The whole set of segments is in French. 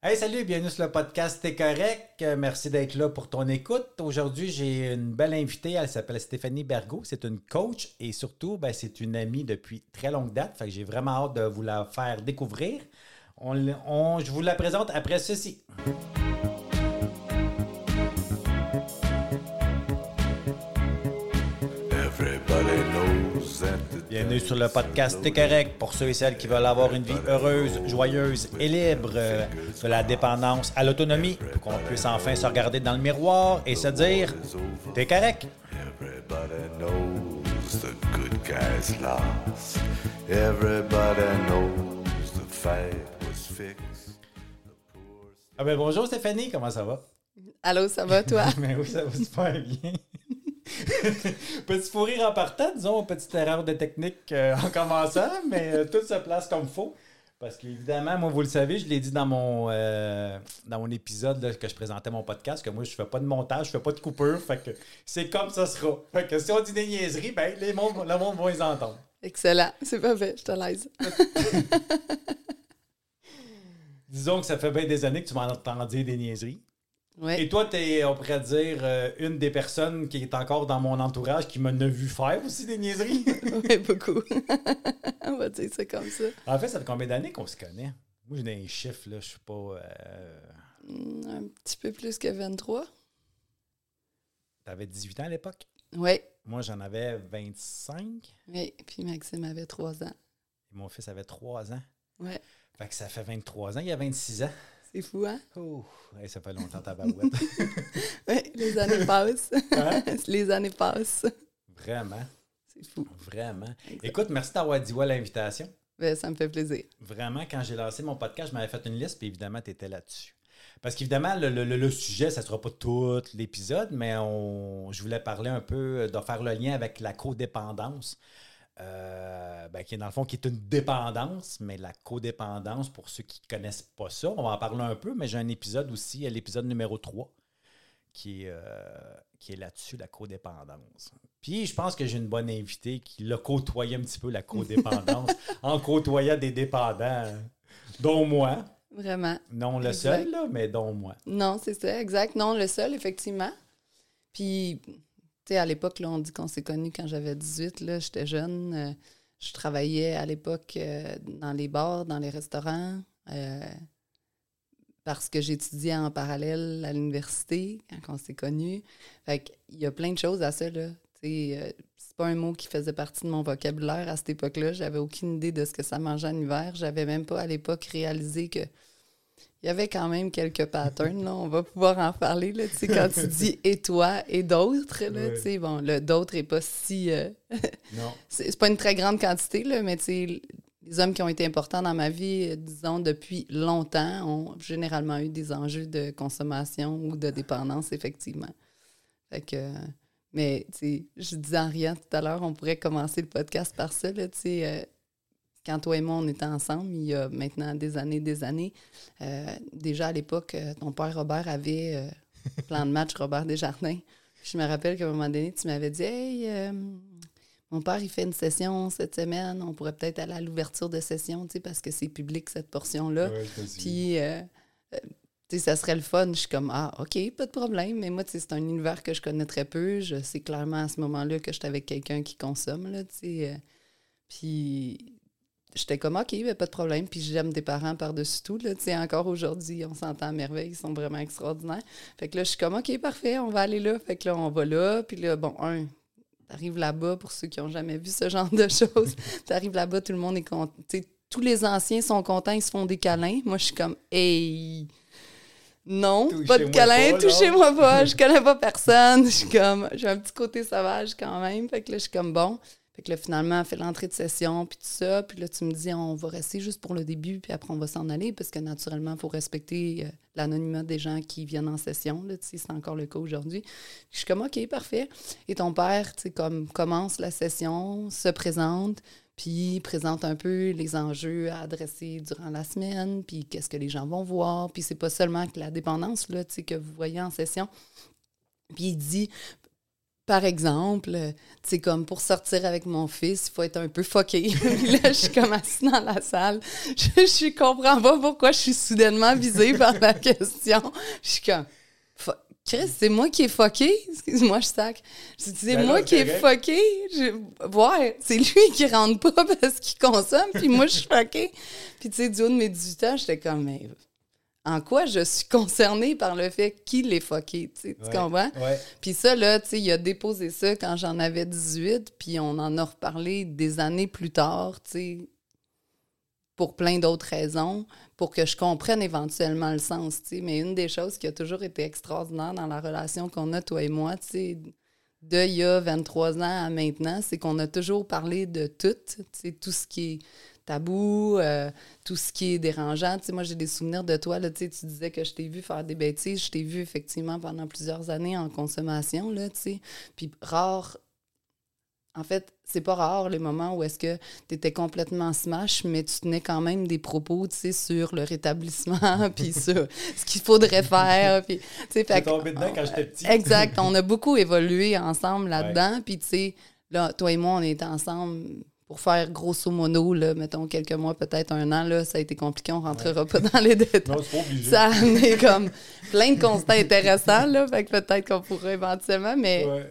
Hey, salut, bienvenue sur le podcast T'es correct. Euh, merci d'être là pour ton écoute. Aujourd'hui, j'ai une belle invitée. Elle s'appelle Stéphanie Bergot. C'est une coach et surtout, ben, c'est une amie depuis très longue date. Fait que j'ai vraiment hâte de vous la faire découvrir. On- je vous la présente après ceci. Bienvenue sur le podcast T'es correct pour ceux et celles qui veulent avoir une vie heureuse, joyeuse et libre, euh, de la dépendance à l'autonomie, pour qu'on puisse enfin se regarder dans le miroir et se dire T'es correct. Everybody knows the good guys lost. Everybody knows the fight was fixed. Ah ben bonjour Stéphanie, comment ça va? Allô, ça va, toi? Mais oui, ça va super bien. Petit fou rire en partant, disons, petite erreur de technique euh, en commençant, mais euh, tout se place comme faut. Parce qu'évidemment, moi, vous le savez, je l'ai dit dans mon, euh, dans mon épisode là, que je présentais mon podcast, que moi, je fais pas de montage, je fais pas de coupure, fait que c'est comme ça sera. Fait que si on dit des niaiseries, ben, les mondes, le monde va les entendre. Excellent, c'est parfait, je te laisse. Disons que ça fait bien des années que tu m'entends dire des niaiseries. Et Oui, toi, tu es, on pourrait dire, euh, une des personnes qui est encore dans mon entourage qui m'a vu faire aussi des niaiseries. oui, beaucoup. On va dire ça comme ça. en fait, ça fait combien d'années qu'on se connaît? Moi, j'ai des chiffres, là, je suis pas... euh, Hmm, Un petit peu plus que 23. T'avais 18 ans à l'époque? Oui, Moi, j'en avais 25. oui. Puis Maxime avait 3 ans. Et mon fils avait 3 ans. Ouais, Fait que ça fait 23 ans. Il y a 26 ans. C'est fou, hein? Oh, hey, ça fait longtemps, ta barouette. Oui, les années passent. Hein? les années passent. Vraiment, C'est fou. vraiment. Exact. Écoute, merci d'avoir dit à l'invitation. Ben, ça me fait plaisir. Vraiment, quand j'ai lancé mon podcast, je m'avais fait une liste, puis évidemment, tu étais là-dessus. Parce qu'évidemment, le, le- le- le sujet, ça ne sera pas tout l'épisode, mais on, je voulais parler un peu, de faire le lien avec la codépendance, euh, ben, qui est dans le fond, qui est une dépendance, mais la codépendance, pour ceux qui ne connaissent pas ça, on va en parler un peu, mais j'ai un épisode aussi, l'épisode numéro 3, qui est, euh, qui est là-dessus, la codépendance. Puis je pense que j'ai une bonne invitée qui l'a côtoyé un petit peu, la codépendance, en côtoyant des dépendants, dont moi. Vraiment. Non le Exact. seul, là, mais dont moi. Non, c'est ça, exact. Non, le seul, effectivement. Puis, à l'époque, on dit qu'on s'est connus quand j'avais 18, là, j'étais jeune. euh, je travaillais à l'époque euh, dans les bars, dans les restaurants, euh, parce que j'étudiais en parallèle à l'université quand on s'est connus. Fait qu'il y a plein de choses à ça, c'est pas un mot qui faisait partie de mon vocabulaire à cette époque-là. J'avais aucune idée de ce que ça mangeait en hiver. J'avais même pas, à l'époque, réalisé que il y avait quand même quelques patterns, là. on va pouvoir en parler. Là, quand tu dis et toi et d'autres, là, bon, le d'autres n'est pas si. euh, Non. c'est pas une très grande quantité, là, mais les hommes qui ont été importants dans ma vie, euh, disons, depuis longtemps, ont généralement eu des enjeux de consommation ou de dépendance, effectivement. Fait que. Mais, je disais en riant tout à l'heure, on pourrait commencer le podcast par ça, là, euh, quand toi et moi, on était ensemble, il y a maintenant des années, des années, euh, déjà à l'époque, euh, ton père Robert avait euh, plan de match Robert Desjardins. Je me rappelle qu'à un moment donné, tu m'avais dit Hey, euh, mon père, il fait une session cette semaine, on pourrait peut-être aller à l'ouverture de session, tu sais, parce que c'est public cette portion-là. Ouais, je suis- Puis, euh, euh, tu sais, ça serait le fun. Je suis comme, ah, OK, pas de problème. Mais moi, tu sais, c'est un univers que je connais très peu. Je sais clairement à ce moment-là que j'étais avec quelqu'un qui consomme, là, tu sais. puis, j'étais comme, OK, ben, pas de problème. Puis, j'aime tes parents par-dessus tout, là. Encore aujourd'hui, on s'entend à merveille. Ils sont vraiment extraordinaires. Fait que là, je suis comme, OK, parfait, on va aller là. Fait que là, on va là. Puis là, bon, un, T'arrives là-bas, pour ceux qui n'ont jamais vu ce genre de choses, t'arrives là-bas, tout le monde est content. Tous les anciens sont contents, ils se font des câlins. Moi, je suis comme, hey, non, pas de câlin, touchez-moi pas, je connais pas personne. Je suis comme, j'ai un petit côté sauvage quand même. Fait que là, je suis comme, bon. Fait que là, finalement, on fait l'entrée de session, puis tout ça. Puis là, tu me dis, on va rester juste pour le début, puis après, on va s'en aller, parce que naturellement, il faut respecter euh, l'anonymat des gens qui viennent en session. Là, c'est encore le cas aujourd'hui. Je suis comme, OK, parfait. Et ton père, tu sais, comme, commence la session, se présente, puis présente un peu les enjeux à adresser durant la semaine, puis qu'est-ce que les gens vont voir. Puis c'est pas seulement que la dépendance, là, tu sais, que vous voyez en session. Puis il dit, par exemple, euh, tu sais, comme pour sortir avec mon fils, il faut être un peu fucké. Puis là, je suis comme assise dans la salle. Je, je comprends pas pourquoi je suis soudainement visée par la question. Je suis comme, Chris, c'est moi qui est fucké? Excuse-moi, je sac. C'est Ben moi qui est fucké? Je- Ouais, c'est lui qui rentre pas parce qu'il consomme, puis moi, je suis fucké. Puis tu sais, du haut de mes 18 ans, j'étais comme, mais en quoi je suis concernée par le fait qu'il est fucké, tu sais, tu comprends? Ouais. Puis ça, là, tu sais, il a déposé ça quand j'en avais 18, puis on en a reparlé des années plus tard, tu sais, pour plein d'autres raisons, pour que je comprenne éventuellement le sens, tu sais. Mais une des choses qui a toujours été extraordinaire dans la relation qu'on a, toi et moi, tu sais, de il y a 23 ans à maintenant, c'est qu'on a toujours parlé de tout, tu sais, tout ce qui est tabou, euh, tout ce qui est dérangeant. Tu sais, moi, j'ai des souvenirs de toi, là, tu sais, tu disais que je t'ai vu faire des bêtises. Je t'ai vu effectivement pendant plusieurs années en consommation, là, tu sais. Puis rare, en fait, c'est pas rare les moments où est-ce que tu étais complètement smash, mais tu tenais quand même des propos, tu sais, sur le rétablissement, puis sur ce qu'il faudrait faire, puis, tu sais, tombé dedans quand j'étais petit. Exact. On a beaucoup évolué ensemble là-dedans. Puis, tu sais, là, toi et moi, on était ensemble pour faire grosso modo, là, mettons quelques mois, peut-être un an. Là, ça a été compliqué. On rentrera pas dans les détails. Non, c'est pas obligé. Ça a amené comme plein de constats intéressants. Là, fait que peut-être qu'on pourrait éventuellement. Mais, Ouais.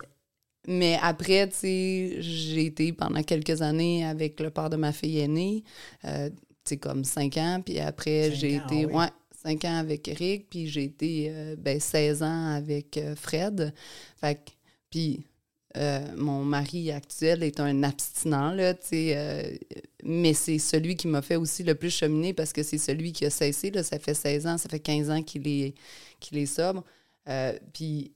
mais après, tu sais, j'ai été pendant quelques années avec le père de ma fille aînée. Euh, tu sais, comme cinq ans. Puis après, j'ai été... oui. ouais, cinq ans avec Eric. Puis j'ai été euh, ben, 16 ans avec euh, Fred. Fait que... Puis... euh, mon mari actuel est un abstinent, là, euh, mais c'est celui qui m'a fait aussi le plus cheminer parce que c'est celui qui a cessé, là, ça fait 16 ans, ça fait 15 ans qu'il est, est sobre. Euh, puis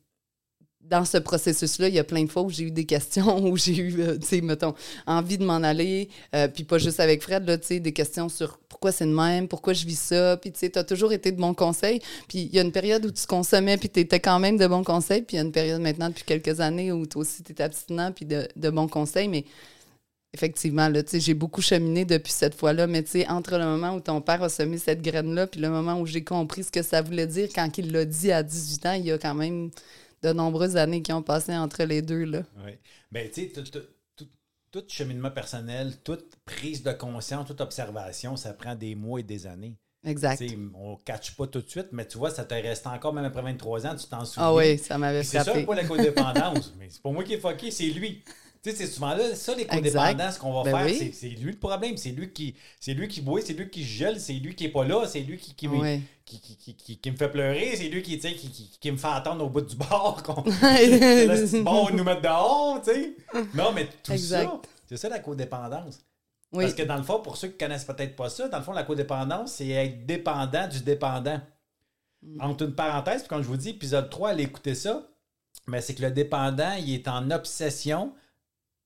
dans ce processus-là, il y a plein de fois où j'ai eu des questions, où j'ai eu, euh, tu sais, mettons, envie de m'en aller, euh, puis pas juste avec Fred, là, tu sais, des questions sur pourquoi c'est de même, pourquoi je vis ça, puis tu sais, t'as toujours été de bons conseils, puis il y a une période où tu consommais, puis t'étais quand même de bons conseils, puis il y a une période maintenant, depuis quelques années, où toi aussi t'es abstinent, puis de, de bons conseils, mais effectivement, là, tu sais, j'ai beaucoup cheminé depuis cette fois-là, mais tu sais, entre le moment où ton père a semé cette graine-là, puis le moment où j'ai compris ce que ça voulait dire quand il l'a dit à 18 ans, il y a quand même de nombreuses années qui ont passé entre les deux, là. Oui. Ben, tu sais, tout, tout- tout- tout cheminement personnel, toute prise de conscience, toute observation, ça prend des mois et des années. Exact. On ne catch pas tout de suite, mais tu vois, ça te reste encore, même après 23 ans, tu t'en souviens. Ah oui, ça m'avait Puis C'est ça frappé. pour la codépendance. mais c'est pas moi qui est fucké, c'est lui. Tu sais, c'est souvent là, ça, les codépendants, ce qu'on va Ben faire, oui. c'est- lui le problème. C'est lui qui c'est lui qui boit, c'est lui qui gèle, c'est lui qui est pas là, c'est lui qui, qui, Ouais. qui, qui, qui- qui- qui me fait pleurer, c'est lui qui, qui, me fait attendre au bout du bar. qu'on- bon, nous mettre dehors, tu sais. Non, mais tout Exact. ça, c'est ça la codépendance. Oui, Parce que dans le fond, pour ceux qui connaissent peut-être pas ça, dans le fond, la codépendance, c'est être dépendant du dépendant. Mm. Entre une parenthèse, puis comme je vous dis, épisode 3, allez écouter ça, mais c'est que le dépendant, il est en obsession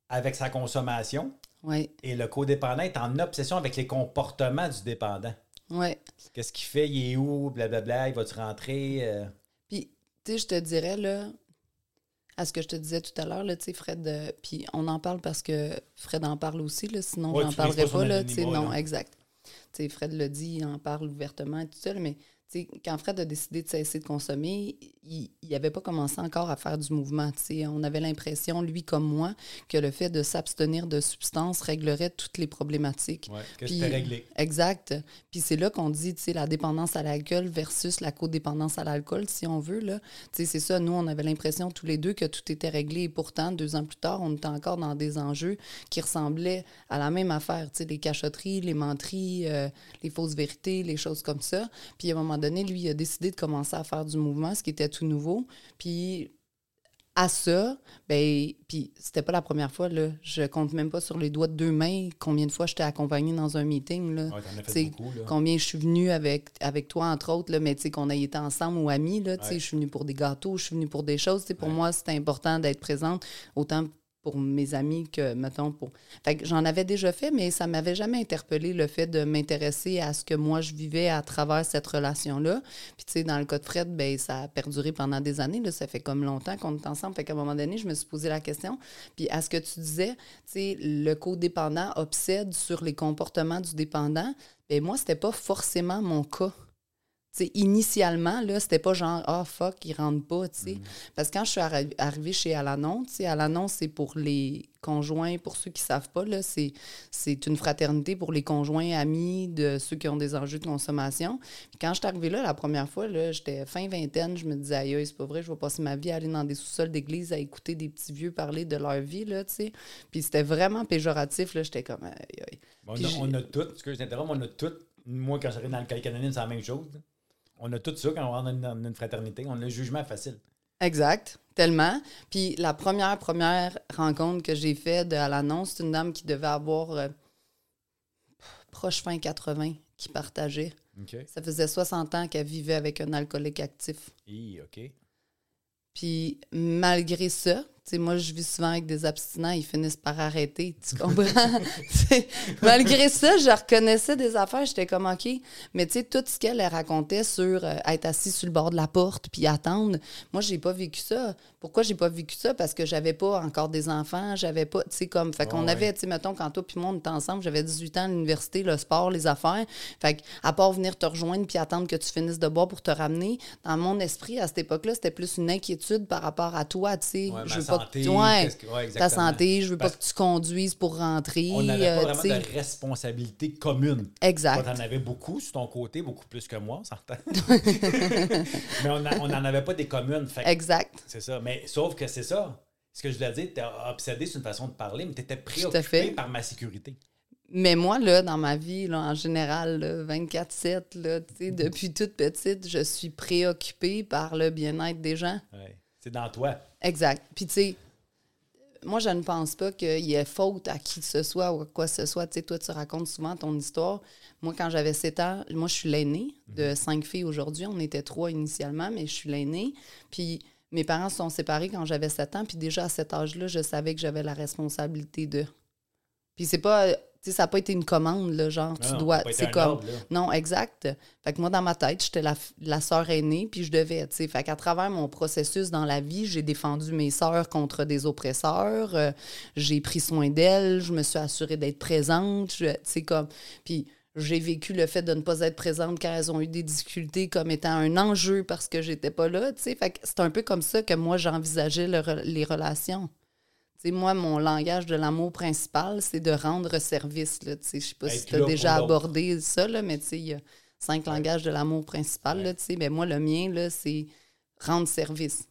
avec sa consommation oui, et le codépendant est en obsession avec les comportements du dépendant. oui. Qu'est-ce qu'il fait, il est où, blablabla, il va-tu rentrer? euh, Puis, tu sais, je te dirais, là, à ce que je te disais tout à l'heure, là, tu sais, Fred, euh, puis on en parle parce que Fred en parle aussi, là, sinon Ouais, tu brises parlerais pas là, tu sais, non, là. exact. Tu sais, Fred le dit, il en parle ouvertement et tout ça, là, mais quand Fred a décidé de cesser de consommer, il n'avait pas commencé encore à faire du mouvement. On avait l'impression, lui comme moi, que le fait de s'abstenir de substances réglerait toutes les problématiques. ouais, que Puis- réglé. Exact. Puis c'est là qu'on dit, la dépendance à l'alcool versus la codépendance à l'alcool, si on veut, c'est ça, nous, on avait l'impression tous les deux que tout était réglé. Et pourtant, deux ans plus tard, on était encore dans des enjeux qui ressemblaient à la même affaire, les cachotteries, les menteries, euh, les fausses vérités, les choses comme ça. Puis à un moment donné, lui, il a décidé de commencer à faire du mouvement, ce qui était tout nouveau. Puis à ça, ben, puis c'était pas la première fois, là. Je compte même pas sur les doigts de deux mains combien de fois je t'ai accompagné dans un meeting, là. Ouais, fait T'sais, beaucoup, là. Combien je suis venue avec, avec toi, entre autres, là, mais tu sais, qu'on ait été ensemble ou amis, là, tu sais, je suis venue pour des gâteaux, je suis venue pour des choses. tu sais, Pour Ouais. moi, c'était important d'être présente, autant pour mes amis que, mettons, pour... Fait que j'en avais déjà fait, mais ça m'avait jamais interpellé le fait de m'intéresser à ce que moi, je vivais à travers cette relation-là. Puis, tu sais, dans le cas de Fred, ben, ça a perduré pendant des années, là, ça fait comme longtemps qu'on est ensemble. Fait qu'à un moment donné, je me suis posé la question. Puis, à ce que tu disais, tu sais, le codépendant obsède sur les comportements du dépendant. Ben moi, c'était pas forcément mon cas. Sais, initialement, là, c'était pas genre, ah, fuck, ils rentrent pas, tu Mm. sais. Parce que quand je suis arri- arrivée chez Alanon, tu sais, Alanon, c'est pour les conjoints, pour ceux qui savent pas, là, c'est, c'est une fraternité pour les conjoints, amis de ceux qui ont des enjeux de consommation. Puis quand je suis arrivée là, la première fois, là, j'étais fin vingtaine, je me disais, aïe, aïe, c'est pas vrai, je vais passer ma vie à aller dans des sous-sols d'église à écouter des petits vieux parler de leur vie, là, tu sais. Puis c'était vraiment péjoratif, là, j'étais comme, aïe, aïe. On a, on a tout, excuse, je t'interromps, on a tout. Moi, quand j'arrive dans le Calique anonyme, c'est la même chose. On a tout ça quand on rentre dans une, fraternité. On a le jugement facile. Exact, tellement. Puis la première, première rencontre que j'ai faite à l'annonce, c'est une dame qui devait avoir euh, proche fin 80 qui partageait. Ça faisait 60 ans qu'elle vivait avec un alcoolique actif. Hi, OK. Puis malgré ça, tu sais, moi, je vis souvent avec des abstinents, ils finissent par arrêter, tu comprends? Malgré ça, je reconnaissais des affaires, j'étais comme OK. Mais tu sais, tout ce qu'elle elle racontait sur euh, être assis sur le bord de la porte puis attendre, moi, j'ai pas vécu ça. Pourquoi j'ai pas vécu ça? Parce que j'avais pas encore des enfants, j'avais pas, tu sais, comme, fait qu'on Ouais, avait, tu sais, mettons, quand toi puis moi, on était ensemble, j'avais 18 ans à l'université, le sport, les affaires. Fait à part venir te rejoindre puis attendre que tu finisses de boire pour te ramener, dans mon esprit, à cette époque-là, c'était plus une inquiétude par rapport à toi, tu sais. Ouais, je ma veux pas santé, que, ouais, qu'est-ce que- ouais, ta santé, je veux Parce pas que tu conduises pour rentrer. On n'avait euh, pas vraiment de responsabilité commune. Exact. Toi, t'en avais beaucoup sur ton côté, beaucoup plus que moi, on s'entend. Mais on n'en avait pas des communes. Fait Exact. C'est ça. Mais sauf que c'est ça. Ce que je voulais dire, tu obsédé sur une façon de parler, mais tu étais préoccupé par ma sécurité. Mais moi, là, dans ma vie, là, en général, là, 24-7, là, tu sais, depuis toute petite, je suis préoccupée par le bien-être des gens. Ouais. C'est dans toi. Exact. Puis, tu sais, moi, je ne pense pas qu'il y ait faute à qui que ce soit ou à quoi que ce soit. Tu sais, toi, tu racontes souvent ton histoire. Moi, quand j'avais 7 ans, moi, je suis l'aînée de cinq filles aujourd'hui. On était trois initialement, mais je suis l'aînée. Puis, mes parents se sont séparés quand j'avais 7 ans. Puis, déjà, à cet âge-là, je savais que j'avais la responsabilité de. Puis, c'est pas. Ça n'a pas été une commande, là, genre, tu Non, dois. C'est comme. ordre. Non, exact. Fait que moi, dans ma tête, j'étais la, la sœur aînée, puis je devais, tu sais. Fait qu'à travers mon processus dans la vie, j'ai défendu mes sœurs contre des oppresseurs. euh, j'ai pris soin d'elles, je me suis assurée d'être présente. Tu sais, comme. Puis j'ai vécu le fait de ne pas être présente quand elles ont eu des difficultés comme étant un enjeu parce que j'étais pas là, tu sais. Fait que c'est un peu comme ça que moi, j'envisageais le les relations. Moi, mon langage de l'amour principal, c'est de rendre service. Là, tu sais, je pas si tu as déjà abordé ça, là, mais tu sais, il y a cinq langages de l'amour principal. Là, mais moi, le mien, c'est rendre service.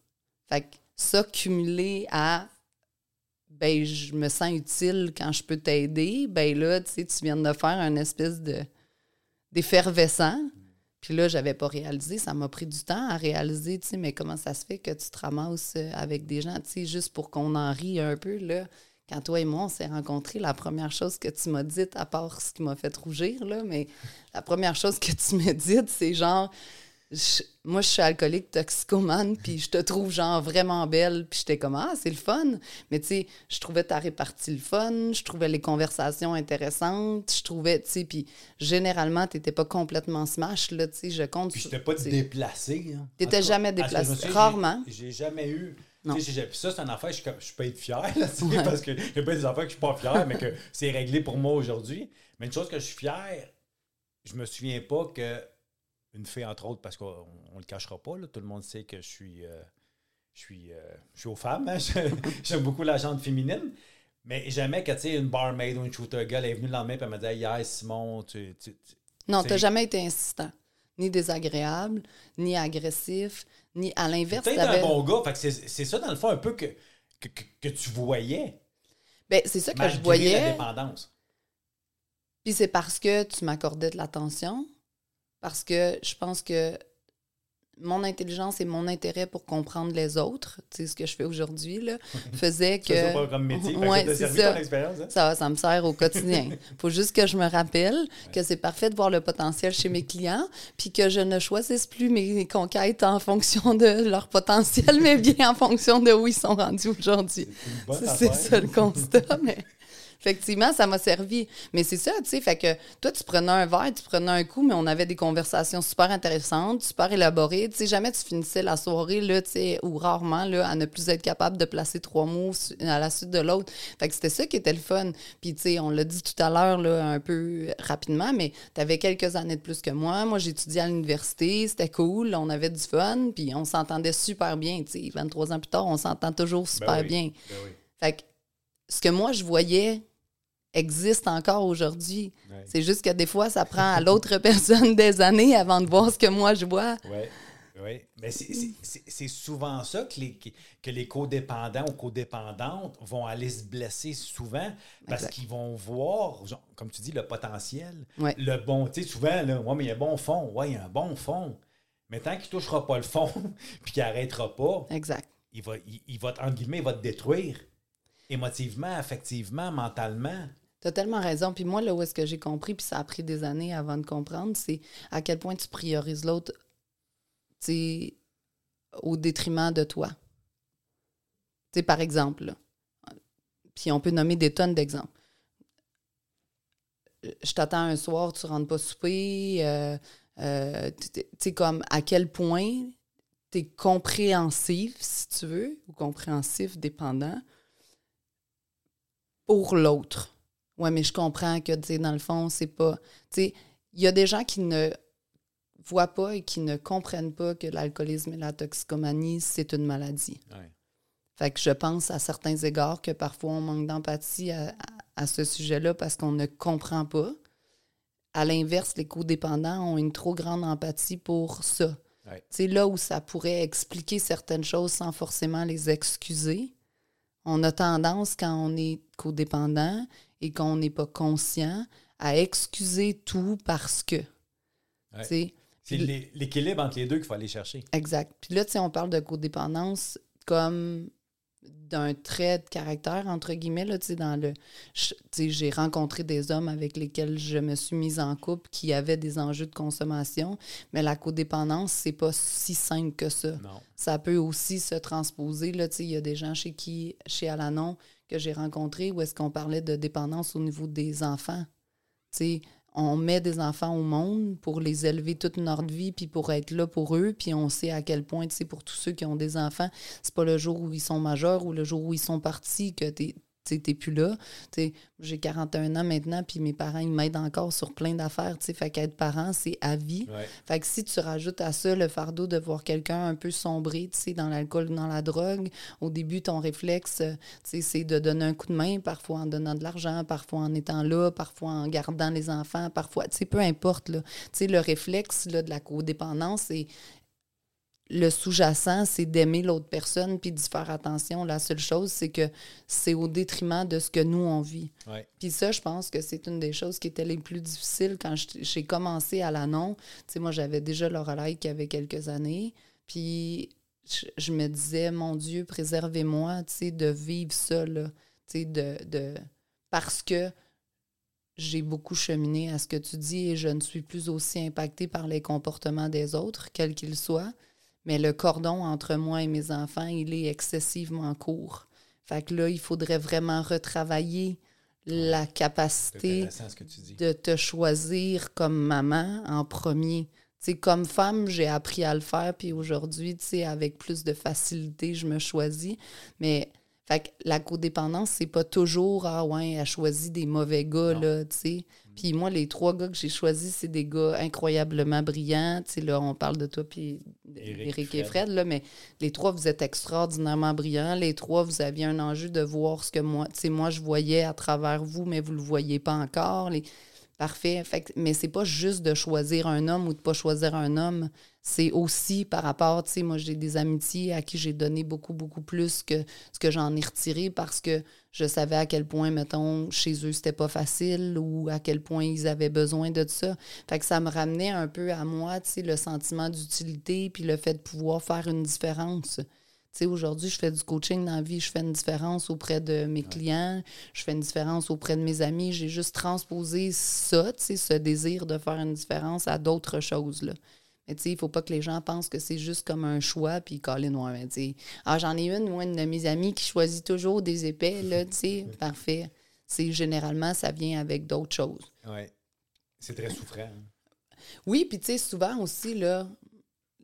Fait que ça, cumulé à ben, je me sens utile quand je peux t'aider, ben là, tu viens de faire un espèce de d'effervescent. Puis là, j'avais pas réalisé. Ça m'a pris du temps à réaliser, tu sais, mais comment ça se fait que tu te ramasses euh, avec des gens, tu sais, juste pour qu'on en rie un peu, là? Quand toi et moi, on s'est rencontrés, la première chose que tu m'as dite, à part ce qui m'a fait rougir, là, mais la première chose que tu m'as dite, c'est genre, je- moi, je suis alcoolique, toxicomane, puis je te trouve genre vraiment belle, puis j'étais comme, ah, c'est le fun. Mais tu sais, je trouvais ta répartie le fun, je trouvais les conversations intéressantes, je trouvais, tu sais, puis généralement, t'étais pas complètement smash, là, tu sais, je compte. Puis t'ai pas déplacé. hein. T'étais jamais me déplacé. Rarement. J'ai jamais eu. Non. Ça, c'est une affaire, je, je peux être fier, là, Ouais. parce que il y a pas des affaires que je suis pas fier, mais que c'est réglé pour moi aujourd'hui. Mais une chose que je suis fier, je me souviens pas que une fille, entre autres, parce qu'on on le cachera pas, là, tout le monde sait que je suis, euh, je suis, euh, je suis aux femmes, hein, j'aime beaucoup la gente féminine. Mais jamais que, tu sais, une barmaid ou une shooter girl est venue le lendemain et elle m'a dit Hier, Simon, tu. tu- tu- Non, c'est- t'as jamais été insistant. Ni désagréable, ni agressif, ni à l'inverse. T'avais- un bon gars. Fait que c'est c'est ça, dans le fond, un peu que, que, que- que tu voyais. Ben, c'est ça que je voyais. la dépendance. Puis c'est parce que tu m'accordais de l'attention, parce que je pense que mon intelligence et mon intérêt pour comprendre les autres, tu sais, ce que je fais aujourd'hui, là, faisait que... C'est ça pas comme métier. Ouais, que servi ça. expérience. hein? Ça, ça me sert au quotidien. faut juste que je me rappelle que c'est parfait de voir le potentiel chez mes clients, puis que je ne choisisse plus mes conquêtes en fonction de leur potentiel, mais bien en fonction de où ils sont rendus aujourd'hui. C'est ça le constat, mais Effectivement, ça m'a servi. Mais c'est ça, tu sais, fait que toi, tu prenais un verre, tu prenais un coup, mais on avait des conversations super intéressantes, super élaborées. Tu sais, jamais tu finissais la soirée, là, tu sais, ou rarement, là, à ne plus être capable de placer trois mots à la suite de l'autre. Fait que c'était ça qui était le fun. Puis, tu sais, on l'a dit tout à l'heure, là, un peu rapidement, mais tu avais quelques années de plus que moi. Moi, j'étudiais à l'université, c'était cool, on avait du fun, puis on s'entendait super bien, tu sais. 23 ans plus tard, on s'entend toujours super Ben oui, bien. ben oui. Fait que ce que moi, je voyais existe encore aujourd'hui. Ouais. C'est juste que des fois, ça prend à l'autre personne des années avant de voir ce que moi, je vois. Oui, oui. Mais c'est- souvent ça que les, que les codépendants ou codépendantes vont aller se blesser souvent parce qu'ils vont voir, genre, comme tu dis, le potentiel, Ouais. le bon. Tu sais, souvent, là, ouais, mais il y a un bon fond. Oui, il y a un bon fond. Mais tant qu'il ne touchera pas le fond puis qu'il n'arrêtera pas, Exact. il va, il, il va, entre guillemets, il va te détruire émotivement, affectivement, mentalement. Tu as tellement raison. Puis moi, là où est-ce que j'ai compris, puis ça a pris des années avant de comprendre, c'est à quel point tu priorises l'autre au détriment de toi. Tu sais, par exemple, puis on peut nommer des tonnes d'exemples. Je t'attends un soir, tu rentres pas souper. euh, euh, tu sais, comme à quel point tu es compréhensif, si tu veux, ou compréhensif, dépendant, pour l'autre. Ouais, mais je comprends que, tu sais, dans le fond, c'est pas. Tu sais, il y a des gens qui ne voient pas et qui ne comprennent pas que l'alcoolisme et la toxicomanie, c'est une maladie. Ouais. Fait que je pense à certains égards que parfois on manque d'empathie à, à- à ce sujet-là parce qu'on ne comprend pas. À l'inverse, les codépendants ont une trop grande empathie pour ça. Ouais. Sais, là où ça pourrait expliquer certaines choses sans forcément les excuser, on a tendance, quand on est codépendant et qu'on n'est pas conscient, à excuser tout parce que. Ouais. C'est l'équilibre entre les deux qu'il faut aller chercher. Exact. Puis là, tu sais, on parle de codépendance comme d'un trait de caractère, entre guillemets, là, tu dans le... j'ai rencontré des hommes avec lesquels je me suis mise en couple qui avaient des enjeux de consommation, mais la codépendance, c'est pas si simple que ça. Non. Ça peut aussi se transposer, là, tu sais, il y a des gens chez qui, chez Alanon, que j'ai rencontrés où est-ce qu'on parlait de dépendance au niveau des enfants. Tu sais, on met des enfants au monde pour les élever toute notre vie, puis pour être là pour eux, puis on sait à quel point, tu sais, pour tous ceux qui ont des enfants, c'est pas le jour où ils sont majeurs ou le jour où ils sont partis que tu t'es plus là. J'ai 41 ans maintenant, puis mes parents, ils m'aident encore sur plein d'affaires. tu sais. Fait qu'être parent, c'est à vie. Ouais. Fait que si tu rajoutes à ça le fardeau de voir quelqu'un un peu sombrer, tu sais, dans l'alcool ou dans la drogue, au début, ton réflexe, euh, tu sais, c'est de donner un coup de main, parfois en donnant de l'argent, parfois en étant là, parfois en gardant les enfants, parfois, tu sais, peu importe, là. Tu sais, le réflexe, là, de la codépendance, c'est le sous-jacent, c'est d'aimer l'autre personne puis d'y faire attention. La seule chose, c'est que c'est au détriment de ce que nous, on vit. Ouais. Puis ça, je pense que c'est une des choses qui étaient les plus difficiles quand j'ai commencé à l'annonce. Tu sais, moi, j'avais déjà le relais qui avait quelques années. Puis je, je me disais, mon Dieu, préservez-moi, tu sais, de vivre ça, là. Tu sais, de, de... Parce que j'ai beaucoup cheminé à ce que tu dis et je ne suis plus aussi impactée par les comportements des autres, quels qu'ils soient. Mais le cordon entre moi et mes enfants, il est excessivement court. Fait que là, il faudrait vraiment retravailler la capacité de te choisir comme maman en premier. Tu sais, comme femme, j'ai appris à le faire, puis aujourd'hui, tu sais, avec plus de facilité, je me choisis. Mais, fait que la codépendance, c'est pas toujours, ah ouais, elle choisit des mauvais gars, Non. là, tu sais. Puis moi, les trois gars que j'ai choisis, c'est des gars incroyablement brillants. Tu sais, là, on parle de toi, puis Éric Eric et Fred, là, mais les trois, vous êtes extraordinairement brillants. Les trois, vous aviez un enjeu de voir ce que moi, tu sais, moi, je voyais à travers vous, mais vous le voyez pas encore. Les... Parfait. Fait que- mais c'est pas juste de choisir un homme ou de pas choisir un homme. C'est aussi par rapport, tu sais, moi, j'ai des amitiés à qui j'ai donné beaucoup, beaucoup plus que ce que j'en ai retiré parce que je savais à quel point, mettons, chez eux, c'était pas facile ou à quel point ils avaient besoin de ça. Fait que ça me ramenait un peu à moi, tu sais, le sentiment d'utilité puis le fait de pouvoir faire une différence. Tu sais, aujourd'hui, je fais du coaching dans la vie, je fais une différence auprès de mes clients, je fais une différence auprès de mes amis. J'ai juste transposé ça, tu sais, ce désir de faire une différence à d'autres choses, là. Mais tu sais, il faut pas que les gens pensent que c'est juste comme un choix, puis caler noir. Mais tu ah, j'en ai une, moi, une de mes amies qui choisit toujours des épais, là, tu sais, parfait. c'est généralement, ça vient avec d'autres choses. Ouais. C'est très souffrant. hein. Oui, puis tu sais, souvent aussi, là,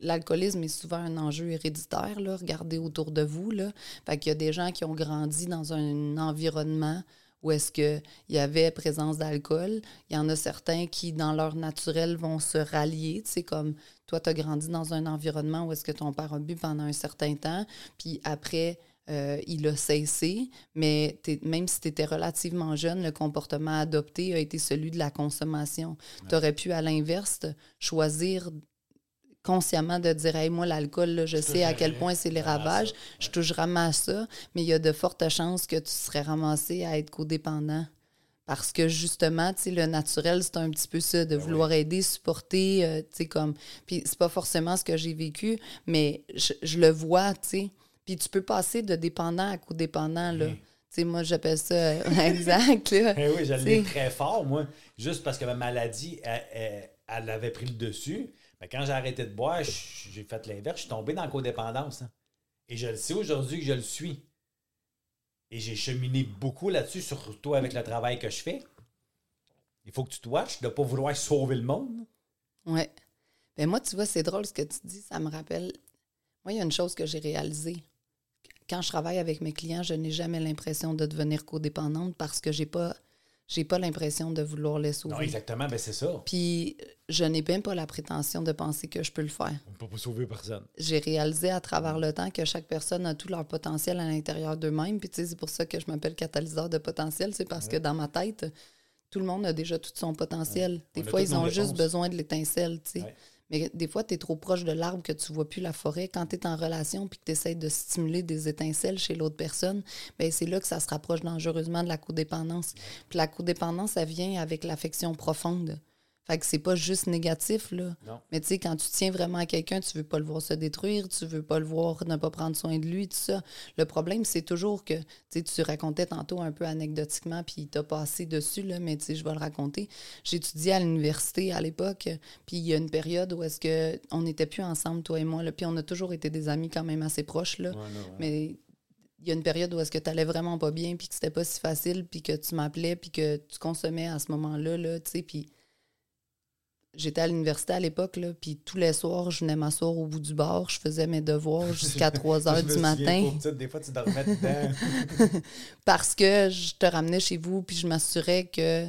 l'alcoolisme est souvent un enjeu héréditaire, là. Regardez autour de vous, là. Fait qu'il y a des gens qui ont grandi dans un environnement où est-ce qu'il y avait présence d'alcool. Il y en a certains qui, dans leur naturel, vont se rallier. Tu sais, comme toi, tu as grandi dans un environnement où est-ce que ton père a bu pendant un certain temps, puis après, euh, il a cessé, mais t'es- même si tu étais relativement jeune, le comportement adopté a été celui de la consommation. Tu aurais pu, à l'inverse, choisir consciemment de dire hey, moi l'alcool là, je sais à quel point c'est les ravages je touche à ça mais il y a de fortes chances que tu serais ramassé à être codépendant. Parce que justement tu sais le naturel c'est un petit peu ça de vouloir aider supporter euh, tu sais comme puis c'est pas forcément ce que j'ai vécu mais je, je le vois tu sais. Puis tu peux passer de dépendant à codépendant là. Mhm. tu sais moi j'appelle ça euh, exact là. Eh oui, je l'ai très fort, moi. Juste parce que ma maladie, elle, elle- elle avait pris le dessus. Quand j'ai arrêté de boire, j'ai fait l'inverse. Je suis tombé dans la codépendance. hein. Et je le sais aujourd'hui que je le suis. Et j'ai cheminé beaucoup là-dessus, surtout avec le travail que je fais. Il faut que tu te watches de ne pas vouloir sauver le monde. Ouais. Ben moi, tu vois, c'est drôle ce que tu dis. Ça me rappelle. Moi, il y a une chose que j'ai réalisée. Quand je travaille avec mes clients, je n'ai jamais l'impression de devenir codépendante parce que j'ai pas, j'ai pas l'impression de vouloir les sauver. Non, exactement, ben c'est ça. Puis je n'ai même pas la prétention de penser que je peux le faire. On peut pas sauver personne. J'ai réalisé à travers le temps que chaque personne a tout leur potentiel à l'intérieur d'eux-mêmes. Puis c'est pour ça que je m'appelle catalyseur de potentiel. C'est parce que dans ma tête, tout le monde a déjà tout son potentiel. Des On fois, ils ont juste besoin de l'étincelle, tu sais. Ouais. Mais des fois, tu es trop proche de l'arbre que tu vois plus la forêt. Quand tu es en relation puis que tu essaies de stimuler des étincelles chez l'autre personne, ben c'est là que ça se rapproche dangereusement de la codépendance. Puis la codépendance, ça vient avec l'affection profonde. Fait que c'est pas juste négatif, là. Non. Mais tu sais, quand tu tiens vraiment à quelqu'un, tu veux pas le voir se détruire, tu veux pas le voir ne pas prendre soin de lui, tout ça. Le problème, c'est toujours que, tu sais, tu racontais tantôt un peu anecdotiquement, puis t'as passé dessus, là, mais tu sais, je vais le raconter. J'étudiais à l'université à l'époque, puis il y a une période où est-ce que on n'était plus ensemble, toi et moi, là, puis on a toujours été des amis quand même assez proches, là. Ouais, non, ouais. Mais il y a une période où est-ce que tu allais vraiment pas bien, puis que c'était pas si facile, puis que tu m'appelais, puis que tu consommais à ce moment-là, là, tu sais, puis j'étais à l'université à l'époque, là, puis tous les soirs, je venais m'asseoir au bout du bar, je faisais mes devoirs jusqu'à 3 Je heures du matin, des fois, tu dormais dedans. parce que je te ramenais chez vous, puis je m'assurais que,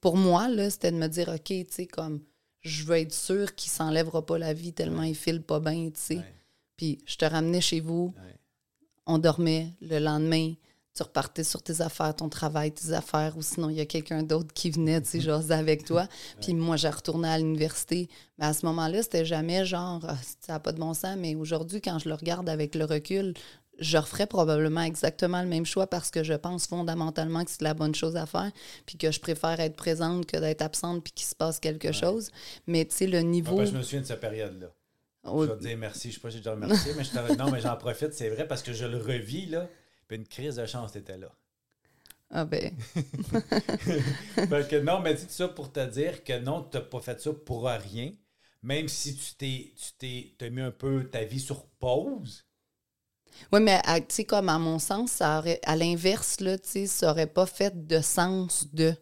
pour moi, là, c'était de me dire, OK, tu sais, comme, je veux être sûre qu'il s'enlèvera pas la vie tellement il file pas bien, tu sais. Ouais, Puis je te ramenais chez vous, ouais. on dormait le lendemain, tu repartais sur tes affaires, ton travail, tes affaires, ou sinon il y a quelqu'un d'autre qui venait, tu sais, jaser avec toi. Puis moi, j'ai retourné à l'université. Mais à ce moment-là, c'était jamais genre, Ah, ça n'a pas de bon sens. Mais aujourd'hui, quand je le regarde avec le recul, je referais probablement exactement le même choix parce que je pense fondamentalement que c'est la bonne chose à faire, puis que je préfère être présente que d'être absente, puis qu'il se passe quelque chose. Mais tu sais, le Ah, niveau. ben, je me souviens de cette période-là. Oh, Je vais te dire merci. Je sais pas si j'ai déjà remercié, mais je te- non, mais j'en profite, c'est vrai, parce que je le revis, là. Puis une crise de chance, t'étais là. ah ben, Fait que non, mais dis ça pour te dire que non, tu n'as pas fait ça pour rien. Même si tu t'es, tu t'es, mis un peu ta vie sur pause. Oui, mais tu sais, comme à mon sens, ça aurait, à l'inverse, là, tu sais, ça aurait pas fait de sens de.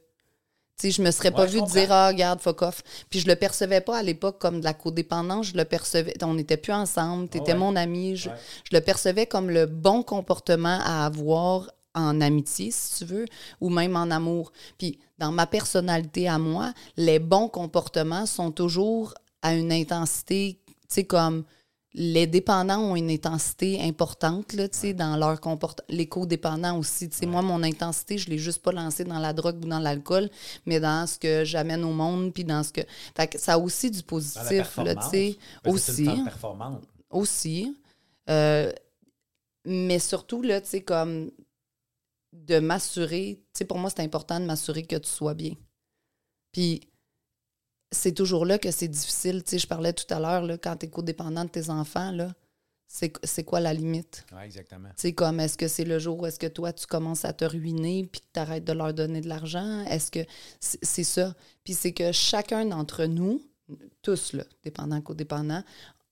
Tu sais, je me serais pas Ouais, comprends. dire, ah, regarde, fuck off. Puis je le percevais pas à l'époque comme de la codépendance, je le percevais. On n'était plus ensemble, tu étais Ouais. mon ami. Je, Ouais. je le percevais comme le bon comportement à avoir en amitié, si tu veux, ou même en amour. Puis dans ma personnalité à moi, les bons comportements sont toujours à une intensité, tu sais, comme les dépendants ont une intensité importante là, dans leur comportement. Les codépendants aussi. Moi, mon intensité, je ne l'ai juste pas lancée dans la drogue ou dans l'alcool, mais dans ce que j'amène au monde, puis dans ce que. Fait que ça a aussi du positif, là, aussi une aussi. Euh, mais surtout, là, tu sais, comme de m'assurer, tu sais, pour moi, c'est important de m'assurer que tu sois bien. Puis, c'est toujours là que c'est difficile. Tu sais, je parlais tout à l'heure, quand tu es codépendant de tes enfants, là, c'est c'est quoi la limite? Oui, exactement. Sais, comme, est-ce que c'est le jour où est-ce que toi, tu commences à te ruiner puis que tu arrêtes de leur donner de l'argent? Est-ce que c'est c'est ça? Puis c'est que chacun d'entre nous, tous, là, dépendants, codépendants,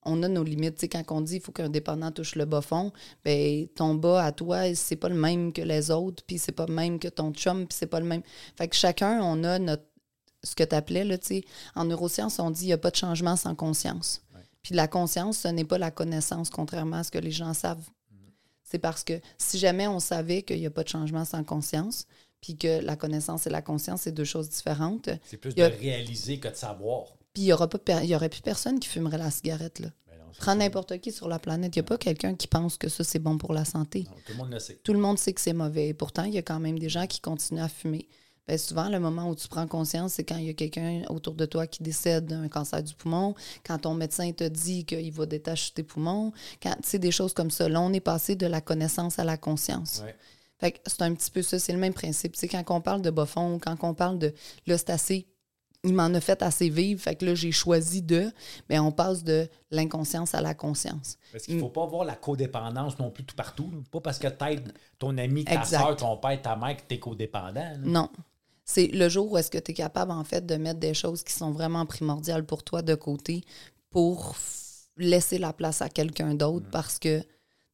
on a nos limites. Tu sais, quand on dit il faut qu'un dépendant touche le bas fond, ben ton bas à toi, c'est pas le même que les autres, puis c'est pas le même que ton chum, puis c'est pas le même. Fait que chacun, on a notre ce que tu appelais, là, tu sais, en neurosciences, on dit il n'y a pas de changement sans conscience. Puis la conscience, ce n'est pas la connaissance, contrairement à ce que les gens savent. C'est parce que si jamais on savait qu'il n'y a pas de changement sans conscience, puis que la connaissance et la conscience, c'est deux choses différentes, C'est plus a- de réaliser que de savoir. puis il n'y per- aurait plus personne qui fumerait la cigarette. Là. Ben non, Prends n'importe qui sur la planète. Il n'y a pas quelqu'un qui pense que ça, c'est bon pour la santé. Non, tout le monde le sait. Tout le monde sait que c'est mauvais. Et pourtant, il y a quand même des gens qui continuent à fumer. Ben, souvent, le moment où tu prends conscience, c'est quand il y a quelqu'un autour de toi qui décède d'un cancer du poumon, quand ton médecin te dit qu'il va détacher tes poumons, quand tu sais, des choses comme ça. Là, on est passé de la connaissance à la conscience. Ouais. Fait que c'est un petit peu ça, c'est le même principe. Tu sais, quand on parle de bas fond, quand on parle de là, c'est assez, il m'en a fait assez vivre, fait que là, j'ai choisi de, mais on passe de l'inconscience à la conscience. Parce qu'il ne faut pas voir la codépendance non plus tout partout. Pas parce que t'aides ton ami, ta soeur, ton père, ta mère que t'es codépendant. là. Non. C'est le jour où est-ce que tu es capable, en fait, de mettre des choses qui sont vraiment primordiales pour toi de côté pour laisser la place à quelqu'un d'autre parce que, tu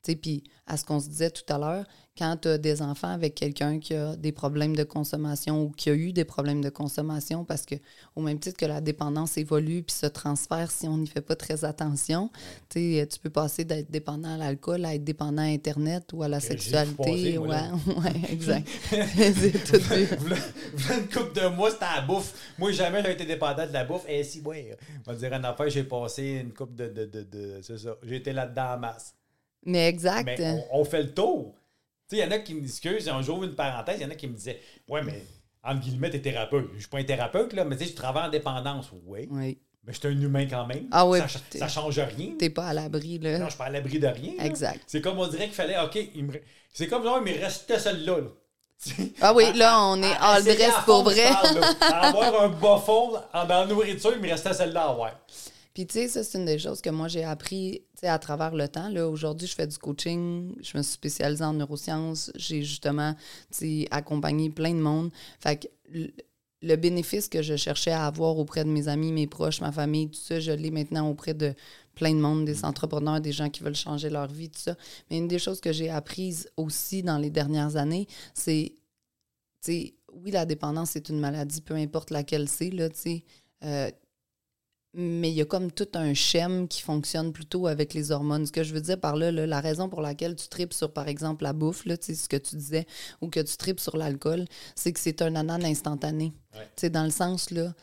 sais, puis à ce qu'on se disait tout à l'heure, quand tu as des enfants avec quelqu'un qui a des problèmes de consommation ou qui a eu des problèmes de consommation, parce que au même titre que la dépendance évolue puis se transfère si on n'y fait pas très attention, tu peux passer d'être dépendant à l'alcool à être dépendant à Internet ou à la sexualité. moi, ouais, exact. C'est tout une couple de mois, c'était la bouffe. Moi, jamais j'ai été dépendant de la bouffe. Et si, ouais, on va dire une affaire, j'ai passé une couple de. de, de, de- c'est ça. J'ai été là-dedans en masse. Mais exact. Mais on, on fait le tour. Tu sais, il y en a qui me disent, un jour, une parenthèse, il y en a qui me disaient, ouais, mais entre guillemets, t'es thérapeute. Je suis pas un thérapeute, là, mais tu sais, je travaille en dépendance. Oui. Oui. Mais je suis un humain quand même. Ah oui, Ça, ça change rien. T'es pas à l'abri, Non, là. je suis pas à l'abri de rien. Exact. C'est comme on dirait qu'il fallait, OK, il me... c'est comme genre, il me restait celle-là. là. Ah oui, là, on est all dress pour vrai. parle, avoir un bas fond en- dans la nourriture, il me restait celle-là ouais. Puis, tu sais, ça, c'est une des choses que moi, j'ai appris tu sais, à travers le temps. Là, aujourd'hui, je fais du coaching. Je me suis spécialisée en neurosciences. J'ai justement tu sais, accompagné plein de monde. Fait que le- le bénéfice que je cherchais à avoir auprès de mes amis, mes proches, ma famille, tout ça, je l'ai maintenant auprès de plein de monde, des entrepreneurs, des gens qui veulent changer leur vie, tout ça. Mais une des choses que j'ai apprises aussi dans les dernières années, c'est, tu sais, oui, la dépendance, c'est une maladie, peu importe laquelle c'est, là, tu sais. Euh, mais il y a comme tout un schème qui fonctionne plutôt avec les hormones. Ce que je veux dire par là, là, la raison pour laquelle tu tripes sur, par exemple, la bouffe, là, tu sais, ce que tu disais, ou que tu tripes sur l'alcool, c'est que c'est un anan instantané. Ouais. Dans le sens, là,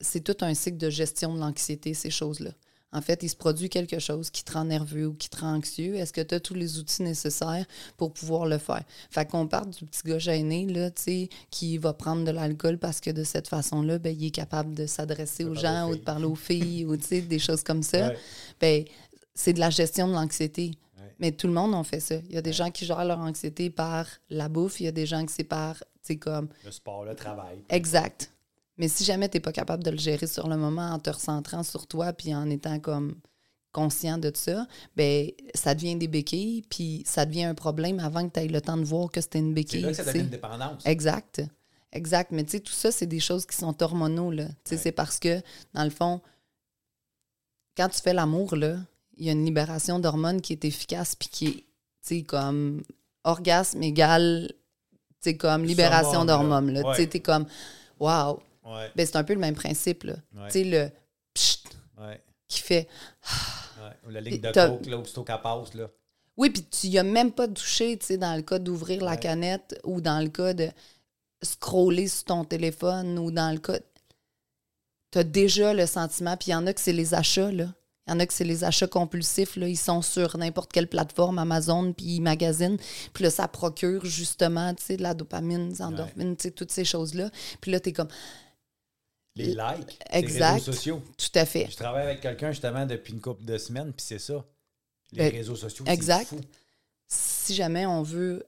c'est tout un cycle de gestion de l'anxiété, ces choses-là. En fait, il se produit quelque chose qui te rend nerveux ou qui te rend anxieux. Est-ce que tu as tous les outils nécessaires pour pouvoir le faire? Fait qu'on part du petit gars gêné, là, tu sais, qui va prendre de l'alcool parce que de cette façon-là, ben, il est capable de s'adresser aux gens ou de parler aux filles ou, tu sais, des choses comme ça. Ouais. Ben, c'est de la gestion de l'anxiété. Ouais. Mais tout le monde en fait ça. Il y a des gens qui gèrent leur anxiété par la bouffe, il y a des gens qui c'est par, tu sais, comme, Le sport, le travail. Exact. Mais si jamais tu n'es pas capable de le gérer sur le moment en te recentrant sur toi puis en étant comme conscient de ça, ben ça devient des béquilles puis ça devient un problème avant que tu aies le temps de voir que c'était une C'est béquille. là que ça devient une dépendance. Exact. Exact. Mais tu sais, tout ça, c'est des choses qui sont hormonaux. Là. Tu sais, Ouais. C'est parce que, dans le fond, quand tu fais l'amour, là, il y a une libération d'hormones qui est efficace puis qui est, tu sais, comme orgasme égal, tu sais, comme libération là. d'hormones. là. Tu sais, t'es comme, wow. Ouais, Ben, c'est un peu le même principe. Là. Ouais. Tu sais, le pchit qui fait. Ou La ligne de coke, là, aussitôt qu'elle passe, là. Oui, puis tu y as même pas touché, tu sais, dans le cas d'ouvrir la canette ou dans le cas de scroller sur ton téléphone ou dans le cas. Tu as déjà le sentiment, puis il y en a que c'est les achats, là. Il y en a que c'est les achats compulsifs, là. Ils sont sur n'importe quelle plateforme, Amazon, puis ils magasinent. Puis là, ça procure justement, tu sais, de la dopamine, des endorphines, tu sais, toutes ces choses-là. Puis là, tu es comme, Les likes, Exact. les réseaux sociaux. tout à fait. Je travaille avec quelqu'un justement depuis une couple de semaines, puis c'est ça. Les Ben, réseaux sociaux, exact. fou. si jamais on veut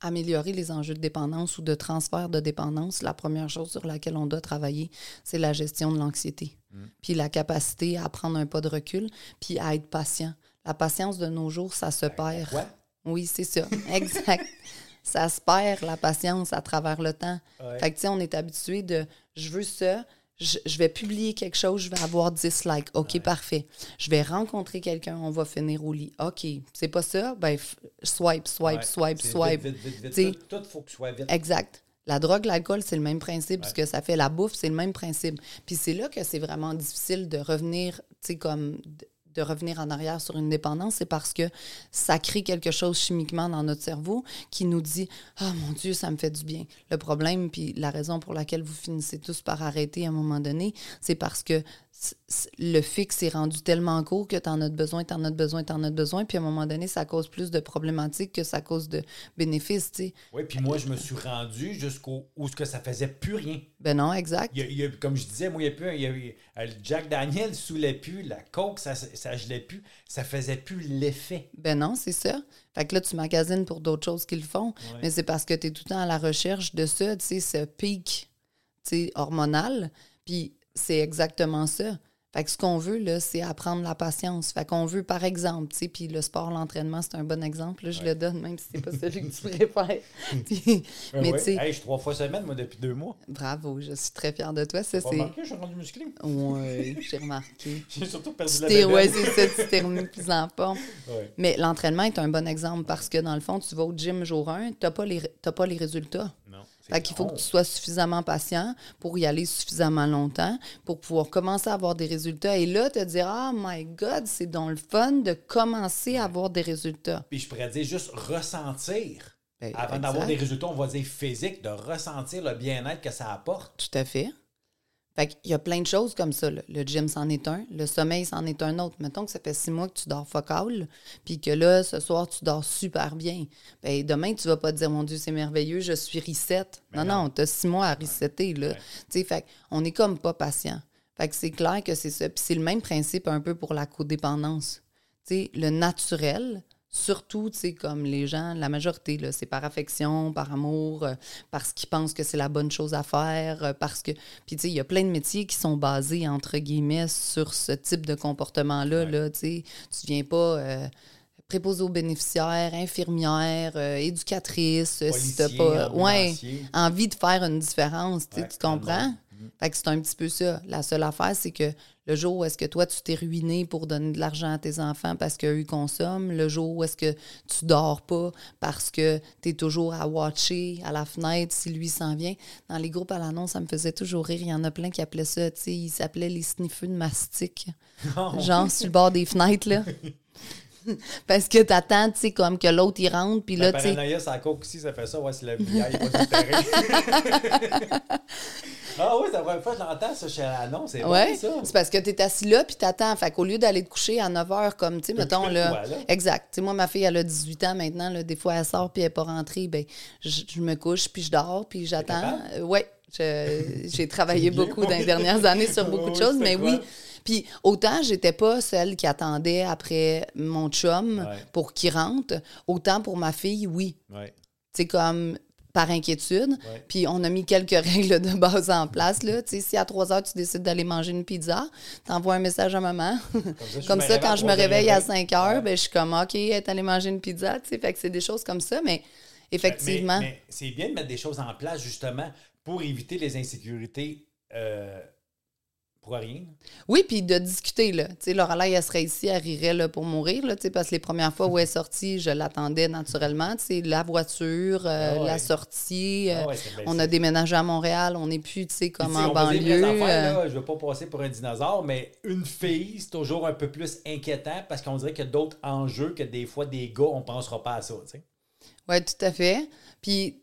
améliorer les enjeux de dépendance ou de transfert de dépendance, la première chose sur laquelle on doit travailler, c'est la gestion de l'anxiété. Puis la capacité à prendre un pas de recul, puis à être patient. La patience de nos jours, ça se perd. Quoi? Oui, c'est ça. Exact. ça se perd, la patience, à travers le temps. Ouais. Fait que, tu sais, on est habitué de je veux ça, je, je vais publier quelque chose, je vais avoir 10 likes. OK, parfait. Je vais rencontrer quelqu'un, on va finir au lit. OK, c'est pas ça? Ben, swipe, swipe, Ouais. swipe, swipe. Vite, vite, vite. Tout, il faut que soit vite. Exact. La drogue, l'alcool, c'est le même principe. Ce que ça fait, la bouffe, c'est le même principe. Puis c'est là que c'est vraiment difficile de revenir, tu sais, comme de- revenir en arrière sur une dépendance, c'est parce que ça crée quelque chose chimiquement dans notre cerveau qui nous dit Ah mon Dieu, ça me fait du bien. Le problème, puis la raison pour laquelle vous finissez tous par arrêter à un moment donné, c'est parce que le fixe est rendu tellement court que tu en as besoin, tu en as besoin, tu en as besoin, puis à un moment donné, ça cause plus de problématiques que ça cause de bénéfices, tu sais. Oui, puis moi, je me suis rendu jusqu'au où ce que ça faisait plus rien. Ben non, exact. Il y a- il y a- comme je disais, moi, il y a plus, il y a- euh, Jack Daniel saoulait plus, la coke, ça, ça gelait plus, ça faisait plus l'effet. Ben non, c'est ça. Fait que là, tu magasines pour d'autres choses qu'ils font. Mais c'est parce que tu es tout le temps à la recherche de ça, tu sais, ce pic tu sais, hormonal. Puis c'est exactement ça. Fait que ce qu'on veut, là, c'est apprendre la patience. Fait qu'on veut, par exemple, tu sais, puis le sport, l'entraînement, c'est un bon exemple. là, je le donne, même si c'est pas celui que tu préfères. Puis- mais ouais. tu sais, Hey, je suis trois fois semaine, moi, depuis deux mois. bravo, je suis très fière de toi. Ça, c'est. remarqué, je suis rendu musclé. Ouais, j'ai remarqué. J'ai surtout perdu Tu la bédaine. c'est ça, tu t'es remis plus en forme. Ouais. Mais l'entraînement est un bon exemple parce que dans le fond, tu vas au gym jour 1, tu n'as pas, les- pas les résultats. Non, Fait qu'il faut que tu sois suffisamment patient pour y aller suffisamment longtemps, pour pouvoir commencer à avoir des résultats. Et là, te dire, ah my God, c'est donc le fun de commencer à avoir des résultats. Puis je pourrais dire juste ressentir. Ben, Avant d'avoir des résultats, on va dire physiques, de ressentir le bien-être que ça apporte. Tout à fait. Fait qu'il y a plein de choses comme ça. là. Le gym, c'en est un. Le sommeil, c'en est un autre. Mettons que ça fait six mois que tu dors focal, puis que là, ce soir, tu dors super bien. Ben, demain, tu vas pas te dire, mon Dieu, c'est merveilleux, je suis reset. Ben non, non. non, tu as six mois à resetter. Là. Ouais. Fait on est comme pas patient. Fait que c'est clair que c'est ça. Puis c'est le même principe un peu pour la codépendance. Le naturel, surtout, tu sais, comme les gens, la majorité, c'est par affection, par amour, euh, parce qu'ils pensent que c'est la bonne chose à faire, euh, parce que... Puis, tu sais, il y a plein de métiers qui sont basés, entre guillemets, sur ce type de comportement-là, là, tu sais. Tu viens pas... euh, préposé aux bénéficiaires, infirmière, euh, éducatrice, euh, si t'as Policier, pas ouais, envie de faire une différence, tu sais, Ouais, tu comprends? vraiment. Fait que c'est un petit peu ça. La seule affaire, c'est que le jour où est-ce que toi, tu t'es ruiné pour donner de l'argent à tes enfants parce qu'eux consomment, le jour où est-ce que tu dors pas parce que tu es toujours à watcher à la fenêtre si lui s'en vient. Dans les groupes à l'annonce, ça me faisait toujours rire. Il y en a plein qui appelaient ça, tu sais, ils s'appelaient les sniffeux de mastic. Genre sur le bord des fenêtres, là. Parce que t'attends, tu sais, comme que l'autre, il rentre, puis là, La tu sais... paranoïa, ça coque aussi, ça fait ça. Ouais, c'est le vieil, il va se terrain. ah oui, c'est la première fois que je l'entends, ça, chez l'annonce. C'est Ouais, bon, ça. c'est parce que tu es assis là puis t'attends. Fait qu'au lieu d'aller te coucher à 9 h, comme, tu sais, mettons, là. Exact. Tu sais, moi, ma fille, elle a 18 ans maintenant. Là, des fois, elle sort puis elle n'est pas rentrée. Ben, je, je me couche puis je dors puis j'attends. Euh, ouais. J'ai travaillé beaucoup dans les dernières années sur beaucoup de choses, c'est mais oui. Puis autant j'étais pas celle qui attendait après mon chum Ouais. pour qu'il rentre, autant pour ma fille, oui. Ouais. C'est comme par inquiétude. Ouais. Puis on a mis quelques règles de base en place. Là. Si à 3 heures, tu décides d'aller manger une pizza, t'envoies un message à maman. comme me ça, réveille quand à je me réveille à et demie. 5 heures, Ouais. ben, je suis comme, OK, elle est allée manger une pizza. Fait que c'est des choses comme ça. Mais effectivement, Mais, mais c'est bien de mettre des choses en place, justement, pour éviter les insécurités euh, pour rien. oui, puis de discuter. Là. Tu sais, Lorelai, elle serait ici, elle rirait là, pour mourir. Là, tu sais, parce que les premières fois où elle est sortie, je l'attendais naturellement. Tu sais, la voiture, euh, Ah ouais. la sortie. euh, Ah ouais, on a déménagé à Montréal. On n'est plus, tu sais, Puis, comme en banlieue. affaires, euh, là, je ne veux pas passer pour un dinosaure, mais une fille, c'est toujours un peu plus inquiétant parce qu'on dirait qu'il y a d'autres enjeux que des fois des gars, on ne pensera pas à ça. Oui, tout à fait. Puis,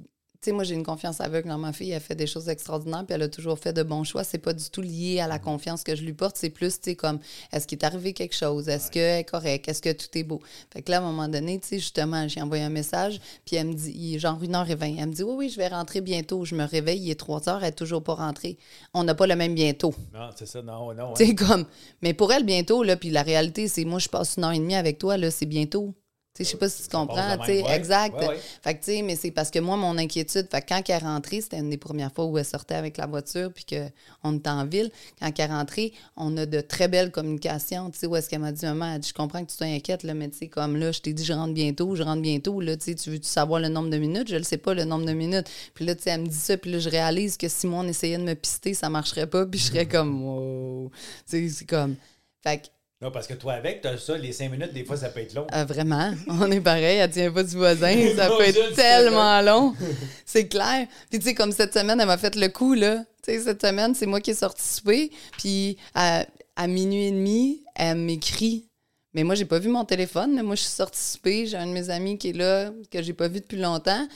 sais, moi, j'ai une confiance aveugle dans ma fille. Elle fait des choses extraordinaires, puis elle a toujours fait de bons choix. C'est pas du tout lié à la confiance que je lui porte. C'est plus, tu sais, comme, est-ce qu'il est arrivé quelque chose? Est-ce qu'elle est correcte? Est-ce que tout est beau? Fait que là, à un moment donné, tu sais, justement, j'ai envoyé un message, puis elle me dit, il est genre une heure et vingt. Elle me dit, oui, oui, je vais rentrer bientôt. Je me réveille, il est trois heures, elle est toujours pas rentrée. On n'a pas le même bientôt. Non, c'est ça, non, non. Tu sais, comme, mais pour elle, bientôt, là, puis la réalité, c'est, moi, je passe une heure et demie avec toi, là, c'est bientôt. Je sais pas si tu comprends, même, ouais. exact. Ouais, ouais. Fait que, tu sais, mais c'est parce que moi, mon inquiétude, fait que quand elle est rentrée, c'était une des premières fois où elle sortait avec la voiture, puis qu'on était en ville. Quand elle est rentrée, on a de très belles communications, tu sais, où est-ce qu'elle m'a dit, maman, elle dit, je comprends que tu t'inquiètes, là, mais tu sais, comme là, je t'ai dit, je rentre bientôt, je rentre bientôt, là, tu sais, tu savoir le nombre de minutes? Je le sais pas, le nombre de minutes. Puis là, tu sais, elle me dit ça, puis là, je réalise que si moi, on essayait de me pister, ça marcherait pas, puis je serais comme, wow. Tu sais, c'est comme. Fait que, Non, parce que toi, avec, t'as ça, les cinq minutes, des fois, ça peut être long. ah, vraiment, on est pareil, elle tient pas du voisin, ça peut être tellement long. C'est clair. Puis tu sais, comme cette semaine, elle m'a fait le coup, là. Tu sais, cette semaine, c'est moi qui ai sorti souper, puis à, à minuit et demi, elle m'écrit. Mais moi, j'ai pas vu mon téléphone. là. Moi, je suis sortie souper, j'ai un de mes amis qui est là, que j'ai pas vu depuis longtemps.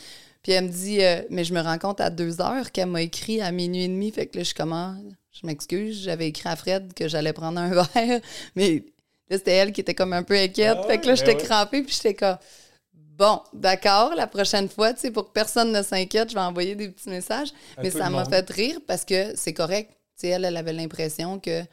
Puis elle me dit, euh, mais je me rends compte à deux heures qu'elle m'a écrit à minuit et demi. Fait que là, je commence, je m'excuse, j'avais écrit à Fred que j'allais prendre un verre. Mais là, c'était elle qui était comme un peu inquiète. Ah fait que là, j'étais ben ouais. crampée, puis j'étais comme, bon, d'accord, la prochaine fois, tu sais, pour que personne ne s'inquiète, je vais envoyer des petits messages. Mais ça m'a fait rire parce que c'est correct. Tu sais, elle, elle avait l'impression que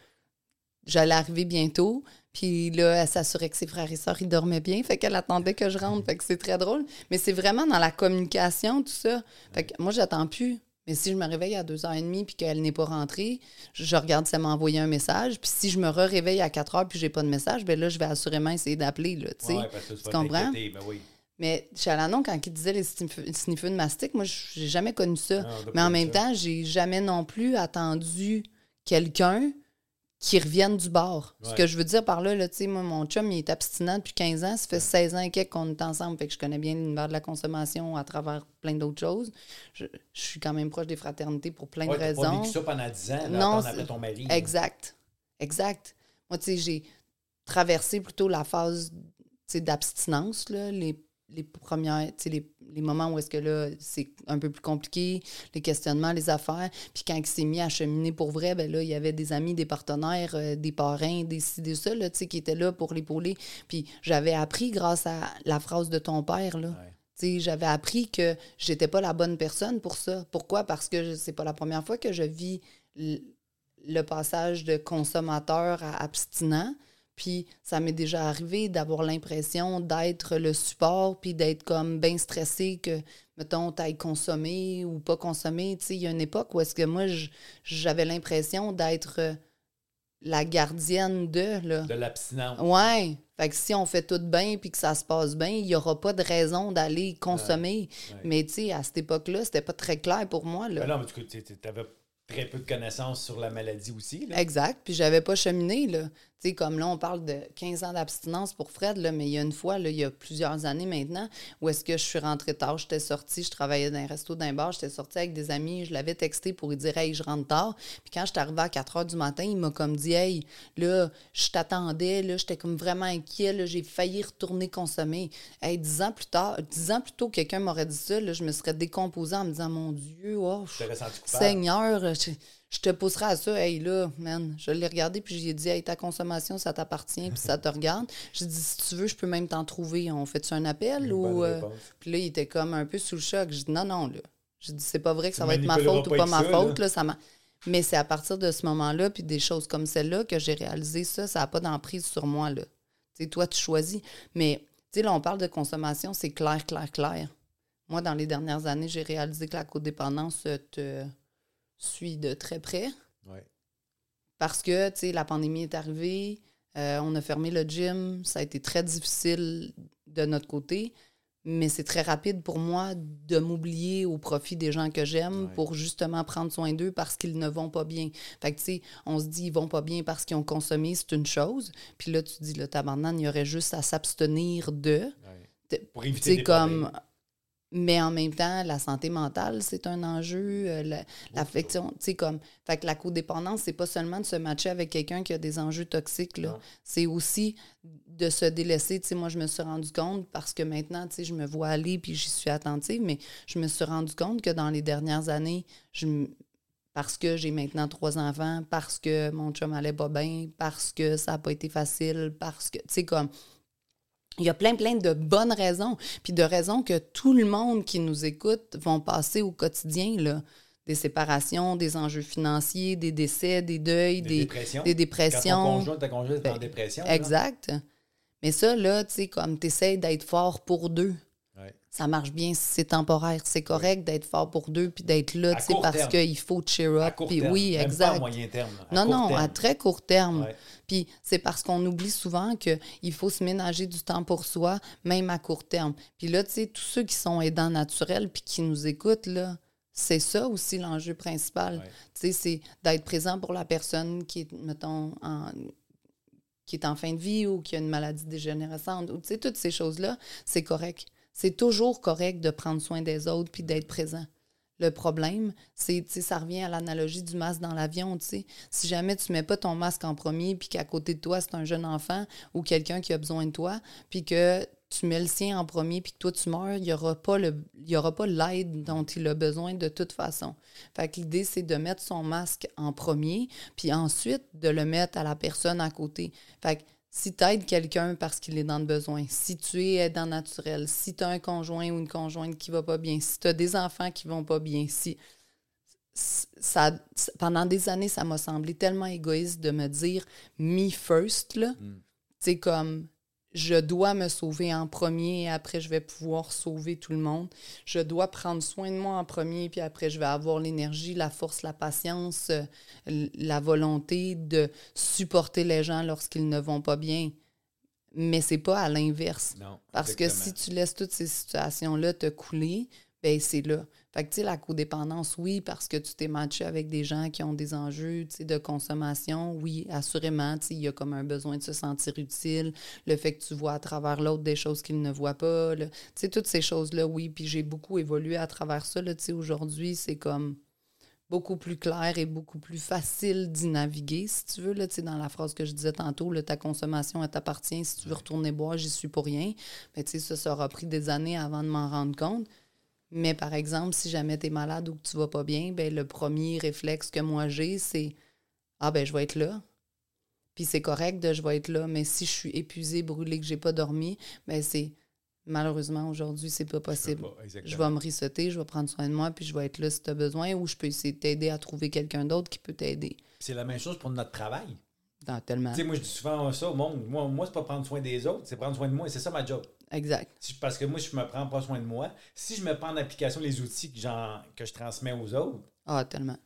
j'allais arriver bientôt. Puis là, elle s'assurait que ses frères et sœurs, ils dormaient bien. Fait qu'elle attendait que je rentre. Fait que c'est très drôle. Mais c'est vraiment dans la communication, tout ça. Fait que moi, j'attends plus. Mais si je me réveille à 2h30 puis qu'elle n'est pas rentrée, je, regarde si elle m'a envoyé un message. Puis si je me réveille à 4h puis j'ai pas de message, ben là, je vais assurément essayer d'appeler, là, tu sais. Ouais, parce que tu vas comprends? ben oui. Mais Chalanon, quand il disait les sniff- sniffeux de mastic, moi, j'ai jamais connu ça. Ah, Mais en même ça. temps, j'ai jamais non plus attendu quelqu'un qui revienne du bar. Ce que je veux dire par là, là tu sais, moi, mon chum, il est abstinent depuis 15 ans. Ça fait 16 ans et quelques qu'on est ensemble. Fait que je connais bien l'univers de la consommation à travers plein d'autres choses. Je, je suis quand même proche des fraternités pour plein Ouais, de t'as pas raisons. vécu ça pendant 10 ans, là, Non, ton mari. Exact. Exact. Moi, tu sais, j'ai traversé plutôt la phase d'abstinence, les, les premières, tu sais, les, les moments où est-ce que là, c'est un peu plus compliqué, les questionnements, les affaires. Puis quand il s'est mis à cheminer pour vrai, ben là, il y avait des amis, des partenaires, euh, des parrains, des ci, des ça, là, qui étaient là pour l'épauler. Puis j'avais appris grâce à la phrase de ton père, là. Ouais. J'avais appris que j'étais pas la bonne personne pour ça. Pourquoi? Parce que c'est pas la première fois que je vis le passage de consommateur à abstinent. Puis ça m'est déjà arrivé d'avoir l'impression d'être le support, puis d'être comme bien stressé que, mettons, t'ailles consommer ou pas consommer. Tu sais, il y a une époque où est-ce que moi, j'avais l'impression d'être euh, la gardienne de, là. De l'abstinence. Ouais. Fait que si on fait tout bien puis que ça se passe bien, il n'y aura pas de raison d'aller consommer. Ouais. Mais tu sais, à cette époque-là, c'était pas très clair pour moi. Là. Ben non, mais tu avais très peu de connaissances sur la maladie aussi. Là. Exact. Puis j'avais pas cheminé, là. Tu sais, comme là, on parle de 15 ans d'abstinence pour Fred, là, mais il y a une fois, là, il y a plusieurs années maintenant, où est-ce que je suis rentrée tard, j'étais sortie, je travaillais dans un resto d'un bar, j'étais sortie avec des amis, je l'avais texté pour lui dire « Hey, je rentre tard ». Puis quand j'étais arrivée à 4 heures du matin, il m'a comme dit « Hey, là, je t'attendais, là, j'étais comme vraiment inquiet, là, j'ai failli retourner consommer ». Hey, dix ans plus tard, dix ans plus tôt, quelqu'un m'aurait dit ça, là, je me serais décomposée en me disant « Mon Dieu, oh. Seigneur, je, je te pousserai à ça. Hey, là, man, je l'ai regardé, puis j'ai dit, hey, ta consommation, ça t'appartient, puis ça te regarde. J'ai dit, si tu veux, je peux même t'en trouver. On fait-tu un appel? Ou euh. Puis là, il était comme un peu sous le choc. J'ai dit, non, non, là. J'ai dit, c'est pas vrai que ça Tu va être ma faute ou pas ma ça, faute. là. Là, ça m'a- Mais c'est à partir de ce moment-là, puis des choses comme celle-là, que j'ai réalisé ça, ça n'a pas d'emprise sur moi, là. Tu sais, toi, tu choisis. Mais, tu sais, là, on parle de consommation, c'est clair, clair, clair. Moi, dans les dernières années, j'ai réalisé que la codépendance te suit de très près Ouais. parce que, tu sais, la pandémie est arrivée, euh, on a fermé le gym, ça a été très difficile de notre côté, mais c'est très rapide pour moi de m'oublier au profit des gens que j'aime Ouais. pour justement prendre soin d'eux parce qu'ils ne vont pas bien. Fait que, tu sais, on se dit ils vont pas bien parce qu'ils ont consommé, c'est une chose. Puis là, tu dis, le tabarnak, il y aurait juste à s'abstenir de. Ouais. Pour éviter c'est des comme problèmes. Mais en même temps la santé mentale c'est un enjeu euh, la- l'affection tu sais comme fait que la codépendance c'est pas seulement de se matcher avec quelqu'un qui a des enjeux toxiques là. C'est aussi de se délaisser tu sais moi je me suis rendu compte parce que maintenant tu sais je me vois aller puis j'y suis attentive mais je me suis rendu compte que dans les dernières années je parce que j'ai maintenant trois enfants, parce que mon chum allait pas bien, parce que ça n'a pas été facile, parce que, tu sais, comme, il y a plein, plein de bonnes raisons, puis de raisons que tout le monde qui nous écoute vont passer au quotidien, là. Des séparations, des enjeux financiers, des décès, des deuils, Des des, dépressions. des Quand ton conjoint, ta conjointe est en Ben, dépression. là. Exact. Mais ça, là, tu sais, comme tu essaies d'être fort pour deux. Ouais. Ça marche bien si c'est temporaire. C'est correct d'être fort pour deux puis d'être là, parce qu'il faut cheer À up. court puis terme. oui, Même Pas exact. à moyen terme. à Non, non, terme. à très court terme. Ouais. Puis c'est parce qu'on oublie souvent qu'il faut se ménager du temps pour soi, même à court terme. Puis là, tu sais, tous ceux qui sont aidants naturels puis qui nous écoutent, là, c'est ça aussi l'enjeu principal. Tu sais, c'est d'être présent pour la personne qui est, mettons, en, qui est en fin de vie ou qui a une maladie dégénérescente. Ou, tu sais, toutes ces choses-là, c'est correct. C'est toujours correct de prendre soin des autres puis d'être présent. Le problème, c'est, ça revient à l'analogie du masque dans l'avion, tu sais. Si jamais tu mets pas ton masque en premier, puis qu'à côté de toi, c'est un jeune enfant ou quelqu'un qui a besoin de toi, puis que tu mets le sien en premier, puis que toi, tu meurs, il n'y aura pas l'aide dont il a besoin de toute façon. Fait que l'idée, c'est de mettre son masque en premier, puis ensuite de le mettre à la personne à côté. Si tu aides quelqu'un parce qu'il est dans le besoin, si tu es aidant naturel, si tu as un conjoint ou une conjointe qui va pas bien, si tu as des enfants qui vont pas bien, si ça, pendant des années, ça m'a semblé tellement égoïste de me dire me first, là. C'est comme je dois me sauver en premier et après je vais pouvoir sauver tout le monde. Je dois prendre soin de moi en premier puis après je vais avoir l'énergie, la force, la patience, euh, la volonté de supporter les gens lorsqu'ils ne vont pas bien. Mais c'est pas à l'inverse. Parce que si tu laisses toutes ces situations-là te couler, ben c'est là. Fait que, tu sais, la codépendance, oui, parce que tu t'es matché avec des gens qui ont des enjeux, tu sais, de consommation, oui, assurément, tu sais, il y a comme un besoin de se sentir utile, le fait que tu vois à travers l'autre des choses qu'il ne voit pas, là. tu sais, toutes ces choses-là, oui, puis j'ai beaucoup évolué à travers ça, là, tu sais, aujourd'hui, c'est comme beaucoup plus clair et beaucoup plus facile d'y naviguer, si tu veux. Là, tu sais, dans la phrase que je disais tantôt, là, ta consommation, elle t'appartient. Si tu veux retourner boire, j'y suis pour rien. Mais tu sais, ça, ça aura pris des années avant de m'en rendre compte. Mais par exemple, si jamais tu es malade ou que tu vas pas bien, ben, le premier réflexe que moi j'ai, c'est Ah, ben, je vais être là. Puis c'est correct de je vais être là. Mais si je suis épuisée, brûlée, que j'ai pas dormi, ben, c'est malheureusement aujourd'hui, c'est pas Je possible. pas. Je vais me rissoter, je vais prendre soin de moi, puis je vais être là si tu as besoin, ou je peux essayer de t'aider à trouver quelqu'un d'autre qui peut t'aider. C'est la même chose pour notre travail. Dans tellement. Tu sais, moi, je dis souvent ça au monde. Moi, moi c'est pas prendre soin des autres, c'est prendre soin de moi. Et c'est ça ma job. Exact. Parce que moi, je me prends pas soin de moi, si je me prends en application les outils que, j'en- que je transmets aux autres, Ah, tellement.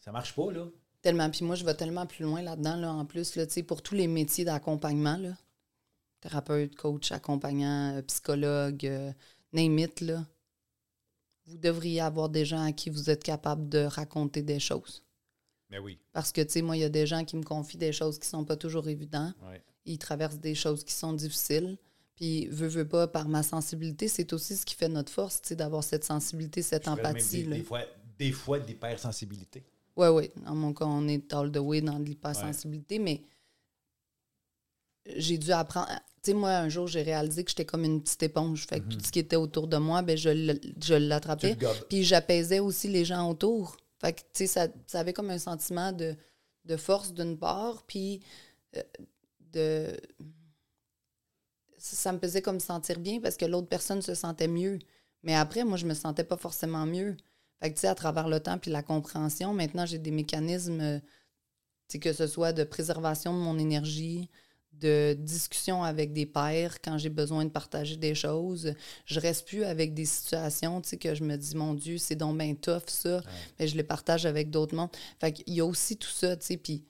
ça marche pas, là. Tellement. Puis moi, je vais tellement plus loin là-dedans, là, en plus, là, tu sais, pour tous les métiers d'accompagnement, là, thérapeute, coach, accompagnant, euh, psychologue, euh, name it, là, vous devriez avoir des gens à qui vous êtes capable de raconter des choses. Mais oui. Parce que, tu sais, moi, il y a des gens qui me confient des choses qui sont pas toujours évidentes. Ouais. Ils traversent des choses qui sont difficiles. Puis, veux, veux pas, par ma sensibilité, c'est aussi ce qui fait notre force, tu sais, d'avoir cette sensibilité, cette Je empathie. là. Des fois, des fois d'hypersensibilité. Oui, oui. Dans mon cas, on est all the way dans de l'hypersensibilité, mais j'ai dû apprendre. Tu sais, moi, un jour, j'ai réalisé que j'étais comme une petite éponge. Fait que tout ce qui était autour de moi, ben, je l'attrapais. Puis j'apaisais aussi les gens autour. Fait que, tu sais, ça, ça avait comme un sentiment de, de force d'une part, puis euh, de. Ça me faisait comme sentir bien parce que l'autre personne se sentait mieux. Mais après, moi, je me sentais pas forcément mieux. Fait que, tu sais, à travers le temps puis la compréhension, maintenant, j'ai des mécanismes, euh, tu sais, que ce soit de préservation de mon énergie, de discussion avec des pairs quand j'ai besoin de partager des choses. Je reste plus avec des situations, tu sais, que je me dis, mon Dieu, c'est donc bien tough, ça. Mais je les partage avec d'autres mondes. Fait qu'il y a aussi tout ça, tu sais, puis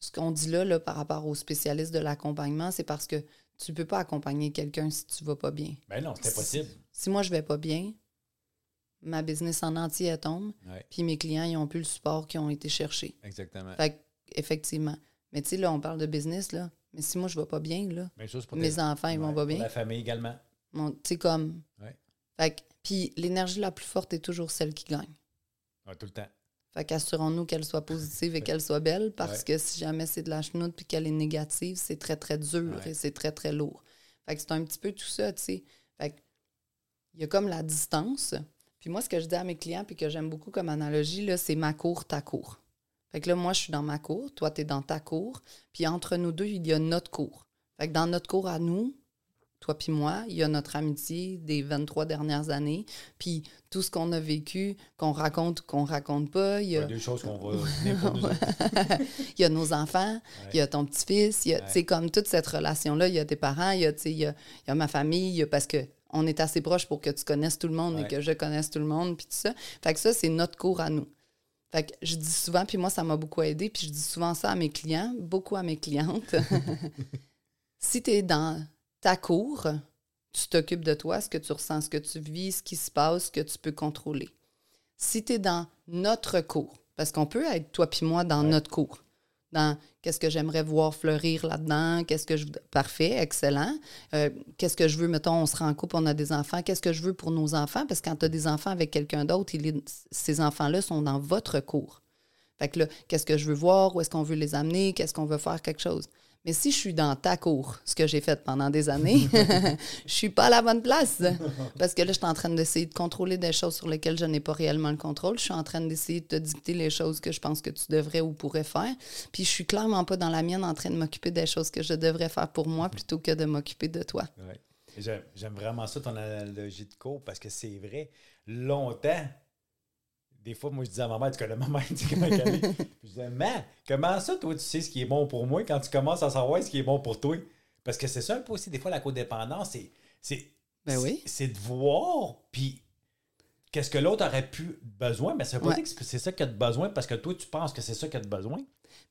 ce qu'on dit là, là, par rapport aux spécialistes de l'accompagnement, c'est parce que tu peux pas accompagner quelqu'un si tu vas pas bien. Ben non, c'était possible. Si moi, je vais pas bien, ma business en entier, elle tombe, Ouais, puis mes clients, ils ont plus le support qu'ils ont été chercher. exactement. Fait effectivement. Mais tu sais, là, on parle de business, là. Mais si moi, je vais pas bien, là, pour mes tes- enfants, ils vont pas pour bien. La famille également. Tu sais, comme. Ouais. Fait que, puis l'énergie la plus forte est toujours celle qui gagne. Ouais, tout le temps. Fait qu'assurons-nous qu'elle soit positive et qu'elle soit belle, parce Ouais. que si jamais c'est de la chenoute puis qu'elle est négative, c'est très, très dur Ouais. et c'est très, très lourd. Fait que c'est un petit peu tout ça, tu sais. Fait il y a comme la distance. Puis moi, ce que je dis à mes clients, puis que j'aime beaucoup comme analogie, là, c'est ma cour, ta cour. Fait que là, moi, je suis dans ma cour, toi, tu es dans ta cour, puis entre nous deux, il y a notre cour. Fait que dans notre cour à nous, toi puis moi, il y a notre amitié des 23 dernières années, puis tout ce qu'on a vécu, qu'on raconte ou qu'on raconte pas. Il y Il y a, des choses qu'on va il y a nos enfants, il y a ton petit-fils, il y a, comme toute cette relation-là, il y a tes parents, il y a, il y a, il y a ma famille, il y a- parce que on est assez proche pour que tu connaisses tout le monde et que je connaisse tout le monde, puis tout ça. Fait que ça, c'est notre cours à nous. Fait que je dis souvent, puis moi, ça m'a beaucoup aidé, puis je dis souvent ça à mes clients, beaucoup à mes clientes. si tu es dans ta cour, tu t'occupes de toi, ce que tu ressens, ce que tu vis, ce qui se passe, ce que tu peux contrôler. Si tu es dans notre cours, parce qu'on peut être toi puis moi dans Ouais. notre cours, dans qu'est-ce que j'aimerais voir fleurir là-dedans, qu'est-ce que je parfait, excellent. Euh, qu'est-ce que je veux, mettons, on se rend en couple, on a des enfants, qu'est-ce que je veux pour nos enfants? Parce que quand tu as des enfants avec quelqu'un d'autre, il est- ces enfants-là sont dans votre cours. Fait que là, qu'est-ce que je veux voir, où est-ce qu'on veut les amener, qu'est-ce qu'on veut faire, quelque chose. Mais si je suis dans ta cour, ce que j'ai fait pendant des années, je suis pas à la bonne place. Parce que là, je suis en train d'essayer de contrôler des choses sur lesquelles je n'ai pas réellement le contrôle. Je suis en train d'essayer de te dicter les choses que je pense que tu devrais ou pourrais faire. Puis je suis clairement pas dans la mienne en train de m'occuper des choses que je devrais faire pour moi plutôt que de m'occuper de toi. Ouais. J'aime vraiment ça, ton analogie de cours, parce que c'est vrai. Longtemps, des fois, moi, je disais à ma mère, tu connais ma mère, tu sais comment elle est. Puis je disais, mais comment ça, toi, tu sais ce qui est bon pour moi quand tu commences à savoir ce qui est bon pour toi? Parce que c'est ça un peu aussi, des fois, la codépendance, c'est. c'est Ben oui. C'est de voir, puis qu'est-ce que l'autre aurait pu besoin, mais ça veut pas Ouais. dire que c'est ça qu'il a de besoin parce que toi, tu penses que c'est ça qu'il a de besoin.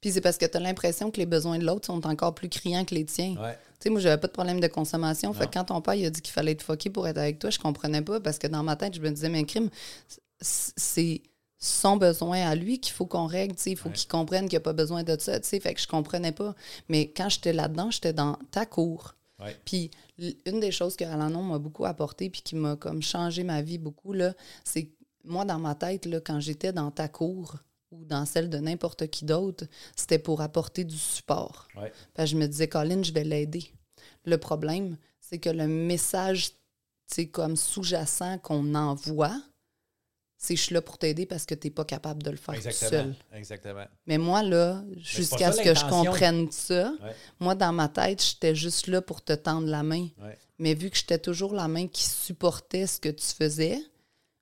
Puis c'est parce que tu as l'impression que les besoins de l'autre sont encore plus criants que les tiens. Ouais. Tu sais, moi, j'avais pas de problème de consommation. Fait que quand ton père il a dit qu'il fallait être fucké pour être avec toi, je comprenais pas parce que dans ma tête, je me disais, mais crime, c'est son besoin à lui qu'il faut qu'on règle. Il faut qu'il comprenne qu'il n'y a pas besoin de ça. Fait que je comprenais pas. Mais quand j'étais là-dedans, j'étais dans ta cour. Ouais. Puis une des choses que Alanon m'a beaucoup apporté puis qui m'a comme changé ma vie beaucoup, là, c'est que moi, dans ma tête, là, quand j'étais dans ta cour ou dans celle de n'importe qui d'autre, c'était pour apporter du support. Ouais. Fait que je me disais, Colin, je vais l'aider. Le problème, c'est que le message, c'est comme sous-jacent qu'on envoie, c'est je suis là pour t'aider parce que tu n'es pas capable de le faire tout Exactement. seul. Exactement. Mais moi, là, jusqu'à ce que je comprenne ça, Ouais. moi, dans ma tête, j'étais juste là pour te tendre la main. Ouais. Mais vu que j'étais toujours la main qui supportait ce que tu faisais,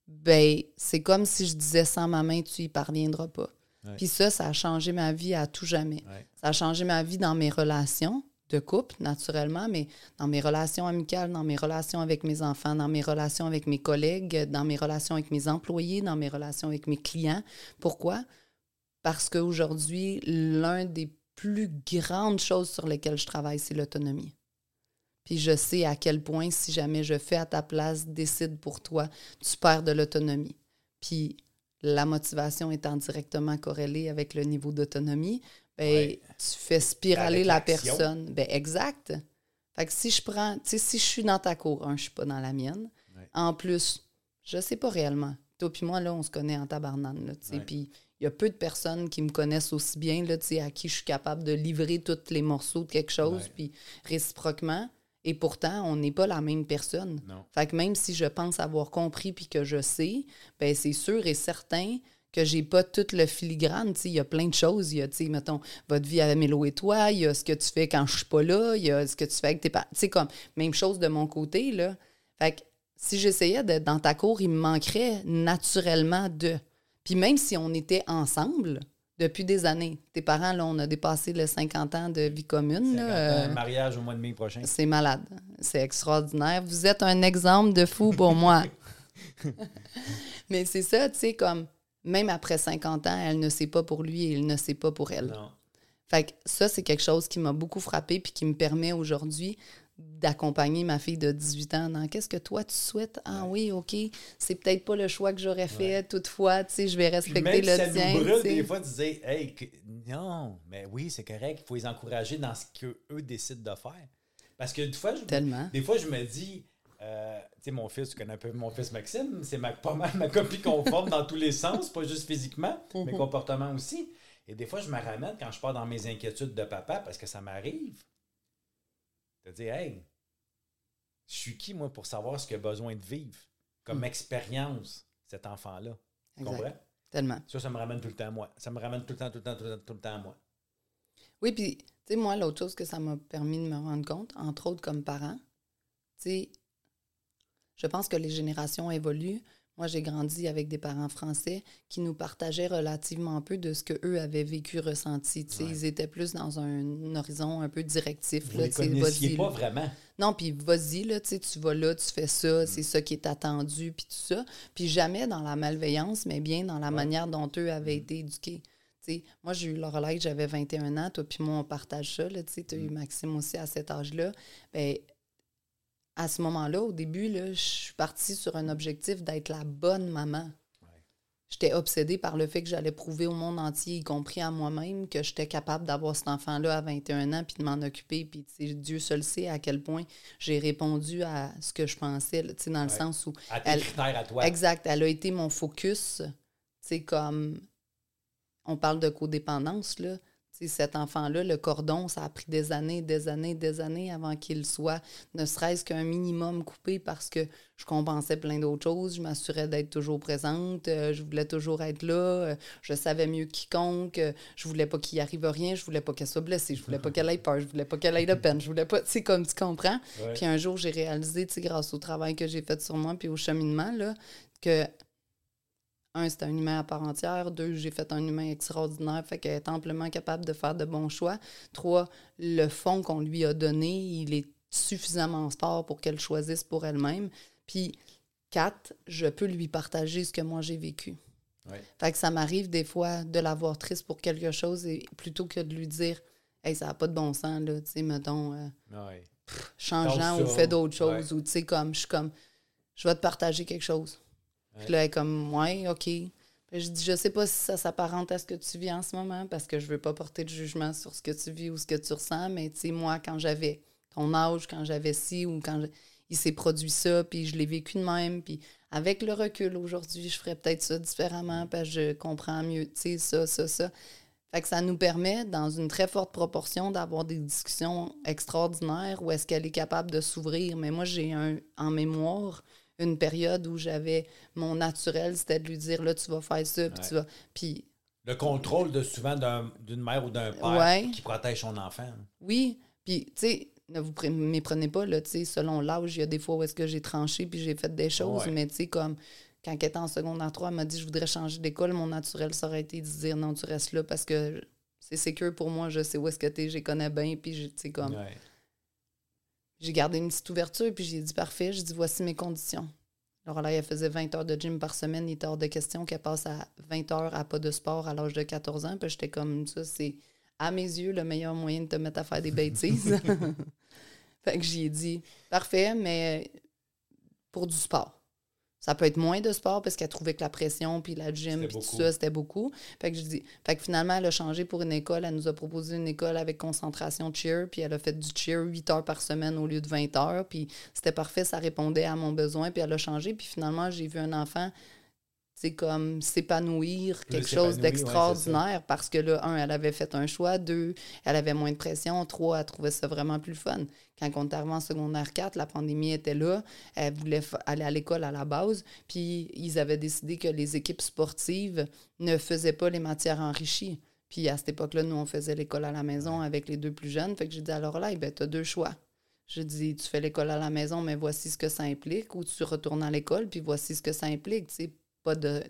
ben c'est comme si je disais sans ma main, tu y parviendras pas. Puis ça, ça a changé ma vie à tout jamais. Ouais. Ça a changé ma vie dans mes relations de couple, naturellement, mais dans mes relations amicales, dans mes relations avec mes enfants, dans mes relations avec mes collègues, dans mes relations avec mes employés, dans mes relations avec mes clients. Pourquoi? Parce qu'aujourd'hui, l'un des plus grandes choses sur lesquelles je travaille, c'est l'autonomie. Puis je sais à quel point, si jamais je fais à ta place, décide pour toi, tu perds de l'autonomie. Puis la motivation étant directement corrélée avec le niveau d'autonomie, ben, Ouais. tu fais spiraler la personne. Ben, exact. Fait que si je prends, tu sais, si je suis dans ta cour, un, je suis pas dans la mienne. Ouais. En plus, je sais pas réellement. Toi puis moi, là, on se connaît en tabarnane, là, tu sais. Puis il y a peu de personnes qui me connaissent aussi bien, là, tu sais, à qui je suis capable de livrer tous les morceaux de quelque chose, puis réciproquement. Et pourtant, on n'est pas la même personne. Non. Fait que même si je pense avoir compris puis que je sais, ben c'est sûr et certain que j'ai pas tout le filigrane. Il y a plein de choses. Il y a, tu sais, mettons, votre vie à Mélo et toi, il y a ce que tu fais quand je suis pas là, il y a ce que tu fais avec tes parents. Tu sais, comme, même chose de mon côté, là. Fait que si j'essayais d'être dans ta cour, il me manquerait naturellement de. Puis même si on était ensemble depuis des années, tes parents, là, on a dépassé les 50 ans de vie commune. 50 là, ans, euh, mariage au mois de mai prochain. c'est malade. C'est extraordinaire. Vous êtes un exemple de fou pour moi. Mais c'est ça, tu sais, comme même après 50 ans, elle ne sait pas pour lui et il ne sait pas pour elle. Non. Fait que ça, c'est quelque chose qui m'a beaucoup frappé puis qui me permet aujourd'hui d'accompagner ma fille de 18 ans dans qu'est-ce que toi tu souhaites? Ah oui, OK, c'est peut-être pas le choix que j'aurais fait, toutefois, tu sais, je vais respecter même si ça le tien. nous brûle, tu des fois, de dire Hey, que- non, mais oui, c'est correct, il faut les encourager dans ce qu'eux décident de faire. Parce que des fois, je, Tellement. des fois, je me dis, euh, tu sais, mon fils, tu connais un peu mon fils Maxime, c'est ma, pas mal ma copie conforme dans tous les sens, pas juste physiquement, mais Mhm. comportement aussi. Et des fois, je me ramène quand je pars dans mes inquiétudes de papa, parce que ça m'arrive, de dire, hey, je suis qui, moi, pour savoir ce qu'il a besoin de vivre comme Mm. expérience, cet enfant-là? Tu comprends? Tellement. Ça, ça me ramène tout le temps à moi. Ça me ramène tout le temps, tout le temps, tout le temps, tout le temps à moi. Oui, puis, tu sais, moi, l'autre chose que ça m'a permis de me rendre compte, entre autres comme parent, tu sais, je pense que les générations évoluent. Moi, j'ai grandi avec des parents français qui nous partageaient relativement peu de ce qu'eux avaient vécu, ressenti. Ouais. Ils étaient plus dans un horizon un peu directif. Vous là, connaissiez pas là. vraiment. Non, puis vas-y, là, tu vas là, tu fais ça, Mm. c'est ça qui est attendu, puis tout ça. Puis jamais dans la malveillance, mais bien dans la Ouais. manière dont eux avaient Mm. été éduqués. Moi, j'ai eu le relais, j'avais 21 ans, toi puis moi, on partage ça, tu as eu Mm. Maxime aussi à cet âge-là. Ben, à ce moment-là, au début, là, je suis partie sur un objectif d'être la bonne maman. Ouais. J'étais obsédée par le fait que j'allais prouver au monde entier, y compris à moi-même, que j'étais capable d'avoir cet enfant-là à 21 ans puis de m'en occuper. Puis Dieu seul sait à quel point j'ai répondu à ce que je pensais, là, dans le sens où À tes Elle- critères à toi. Exact. Elle a été mon focus. C'est comme. On parle de codépendance, là. Cet enfant-là, le cordon, ça a pris des années, des années, des années avant qu'il soit ne serait-ce qu'un minimum coupé parce que je compensais plein d'autres choses. Je m'assurais d'être toujours présente. euh, je voulais toujours être là. euh, je savais mieux que quiconque. euh, je voulais pas qu'il arrive rien. Je voulais pas qu'elle soit blessée. Je voulais pas qu'elle ait peur. Je voulais pas qu'elle ait de peine. Je voulais pas. Tu sais, comme tu comprends. Ouais. Puis un jour, j'ai réalisé, tu sais, grâce au travail que j'ai fait sur moi puis au cheminement, là, que un, c'était un humain à part entière. Deux, j'ai fait un humain extraordinaire, fait qu'elle est amplement capable de faire de bons choix. Trois, le fond qu'on lui a donné, il est suffisamment fort pour qu'elle choisisse pour elle-même. Puis quatre, je peux lui partager ce que moi j'ai vécu. Ouais. Fait que ça m'arrive des fois de la voir triste pour quelque chose et plutôt que de lui dire Hey, ça n'a pas de bon sens, là, tu sais, mettons. euh, Ouais. changeant ou ça, fait d'autres ouais. choses ou tu sais comme je suis comme je vais te partager quelque chose. Puis là elle est comme ouais, OK. Puis je dis je sais pas si ça s'apparente à ce que tu vis en ce moment parce que je veux pas porter de jugement sur ce que tu vis ou ce que tu ressens mais tu sais moi quand j'avais ton âge, quand j'avais ci ou quand je- il s'est produit ça puis je l'ai vécu de même puis avec le recul aujourd'hui, je ferais peut-être ça différemment parce que je comprends mieux, tu sais ça ça ça. Fait que ça nous permet, dans une très forte proportion, d'avoir des discussions extraordinaires où est-ce qu'elle est capable de s'ouvrir. Mais moi, j'ai un, en mémoire une période où j'avais mon naturel, c'était de lui dire là, tu vas faire ça, puis Ouais. tu vas. Puis Le contrôle de souvent d'un- d'une mère ou d'un père Ouais. qui protège son enfant. oui, puis tu sais, ne vous méprenez pas, là, tu sais, selon l'âge, il y a des fois où est-ce que j'ai tranché puis j'ai fait des choses, Ouais. mais tu sais, comme quand elle était en secondaire 3, elle m'a dit je voudrais changer d'école, mon naturel, ça aurait été de dire non, tu restes là parce que c'est sécure pour moi, je sais où est-ce que t'es, je les connais bien, puis tu sais, comme. Ouais. J'ai gardé une petite ouverture, puis j'ai dit parfait, j'ai dit voici mes conditions. Alors là, elle faisait 20 heures de gym par semaine, il était hors de question qu'elle passe à 20 heures à pas de sport à l'âge de 14 ans. Puis j'étais comme ça, c'est à mes yeux le meilleur moyen de te mettre à faire des bêtises. fait que j'ai dit parfait, mais pour du sport. Ça peut être moins de sport parce qu'elle trouvait que la pression, puis la gym, puis tout beaucoup. ça, c'était beaucoup. Fait que je dis, fait que finalement, elle a changé pour une école. Elle nous a proposé une école avec concentration cheer, puis elle a fait du cheer 8 heures par semaine au lieu de 20 heures. Puis c'était parfait, ça répondait à mon besoin, puis elle a changé. Puis finalement, j'ai vu un enfant, c'est comme s'épanouir, quelque chose ouais, d'extraordinaire, parce que là, un, elle avait fait un choix, deux, elle avait moins de pression, trois, elle trouvait ça vraiment plus fun. Quand on est arrivé en secondaire 4, la pandémie était là, elle voulait aller à l'école à la base, puis ils avaient décidé que les équipes sportives ne faisaient pas les matières enrichies. Puis à cette époque-là, nous, on faisait l'école à la maison avec les deux plus jeunes. Fait que j'ai dit, alors là, ben, tu as deux choix. Je dis, tu fais l'école à la maison, mais voici ce que ça implique, ou tu retournes à l'école, puis voici ce que ça implique. Tu sais, pas de,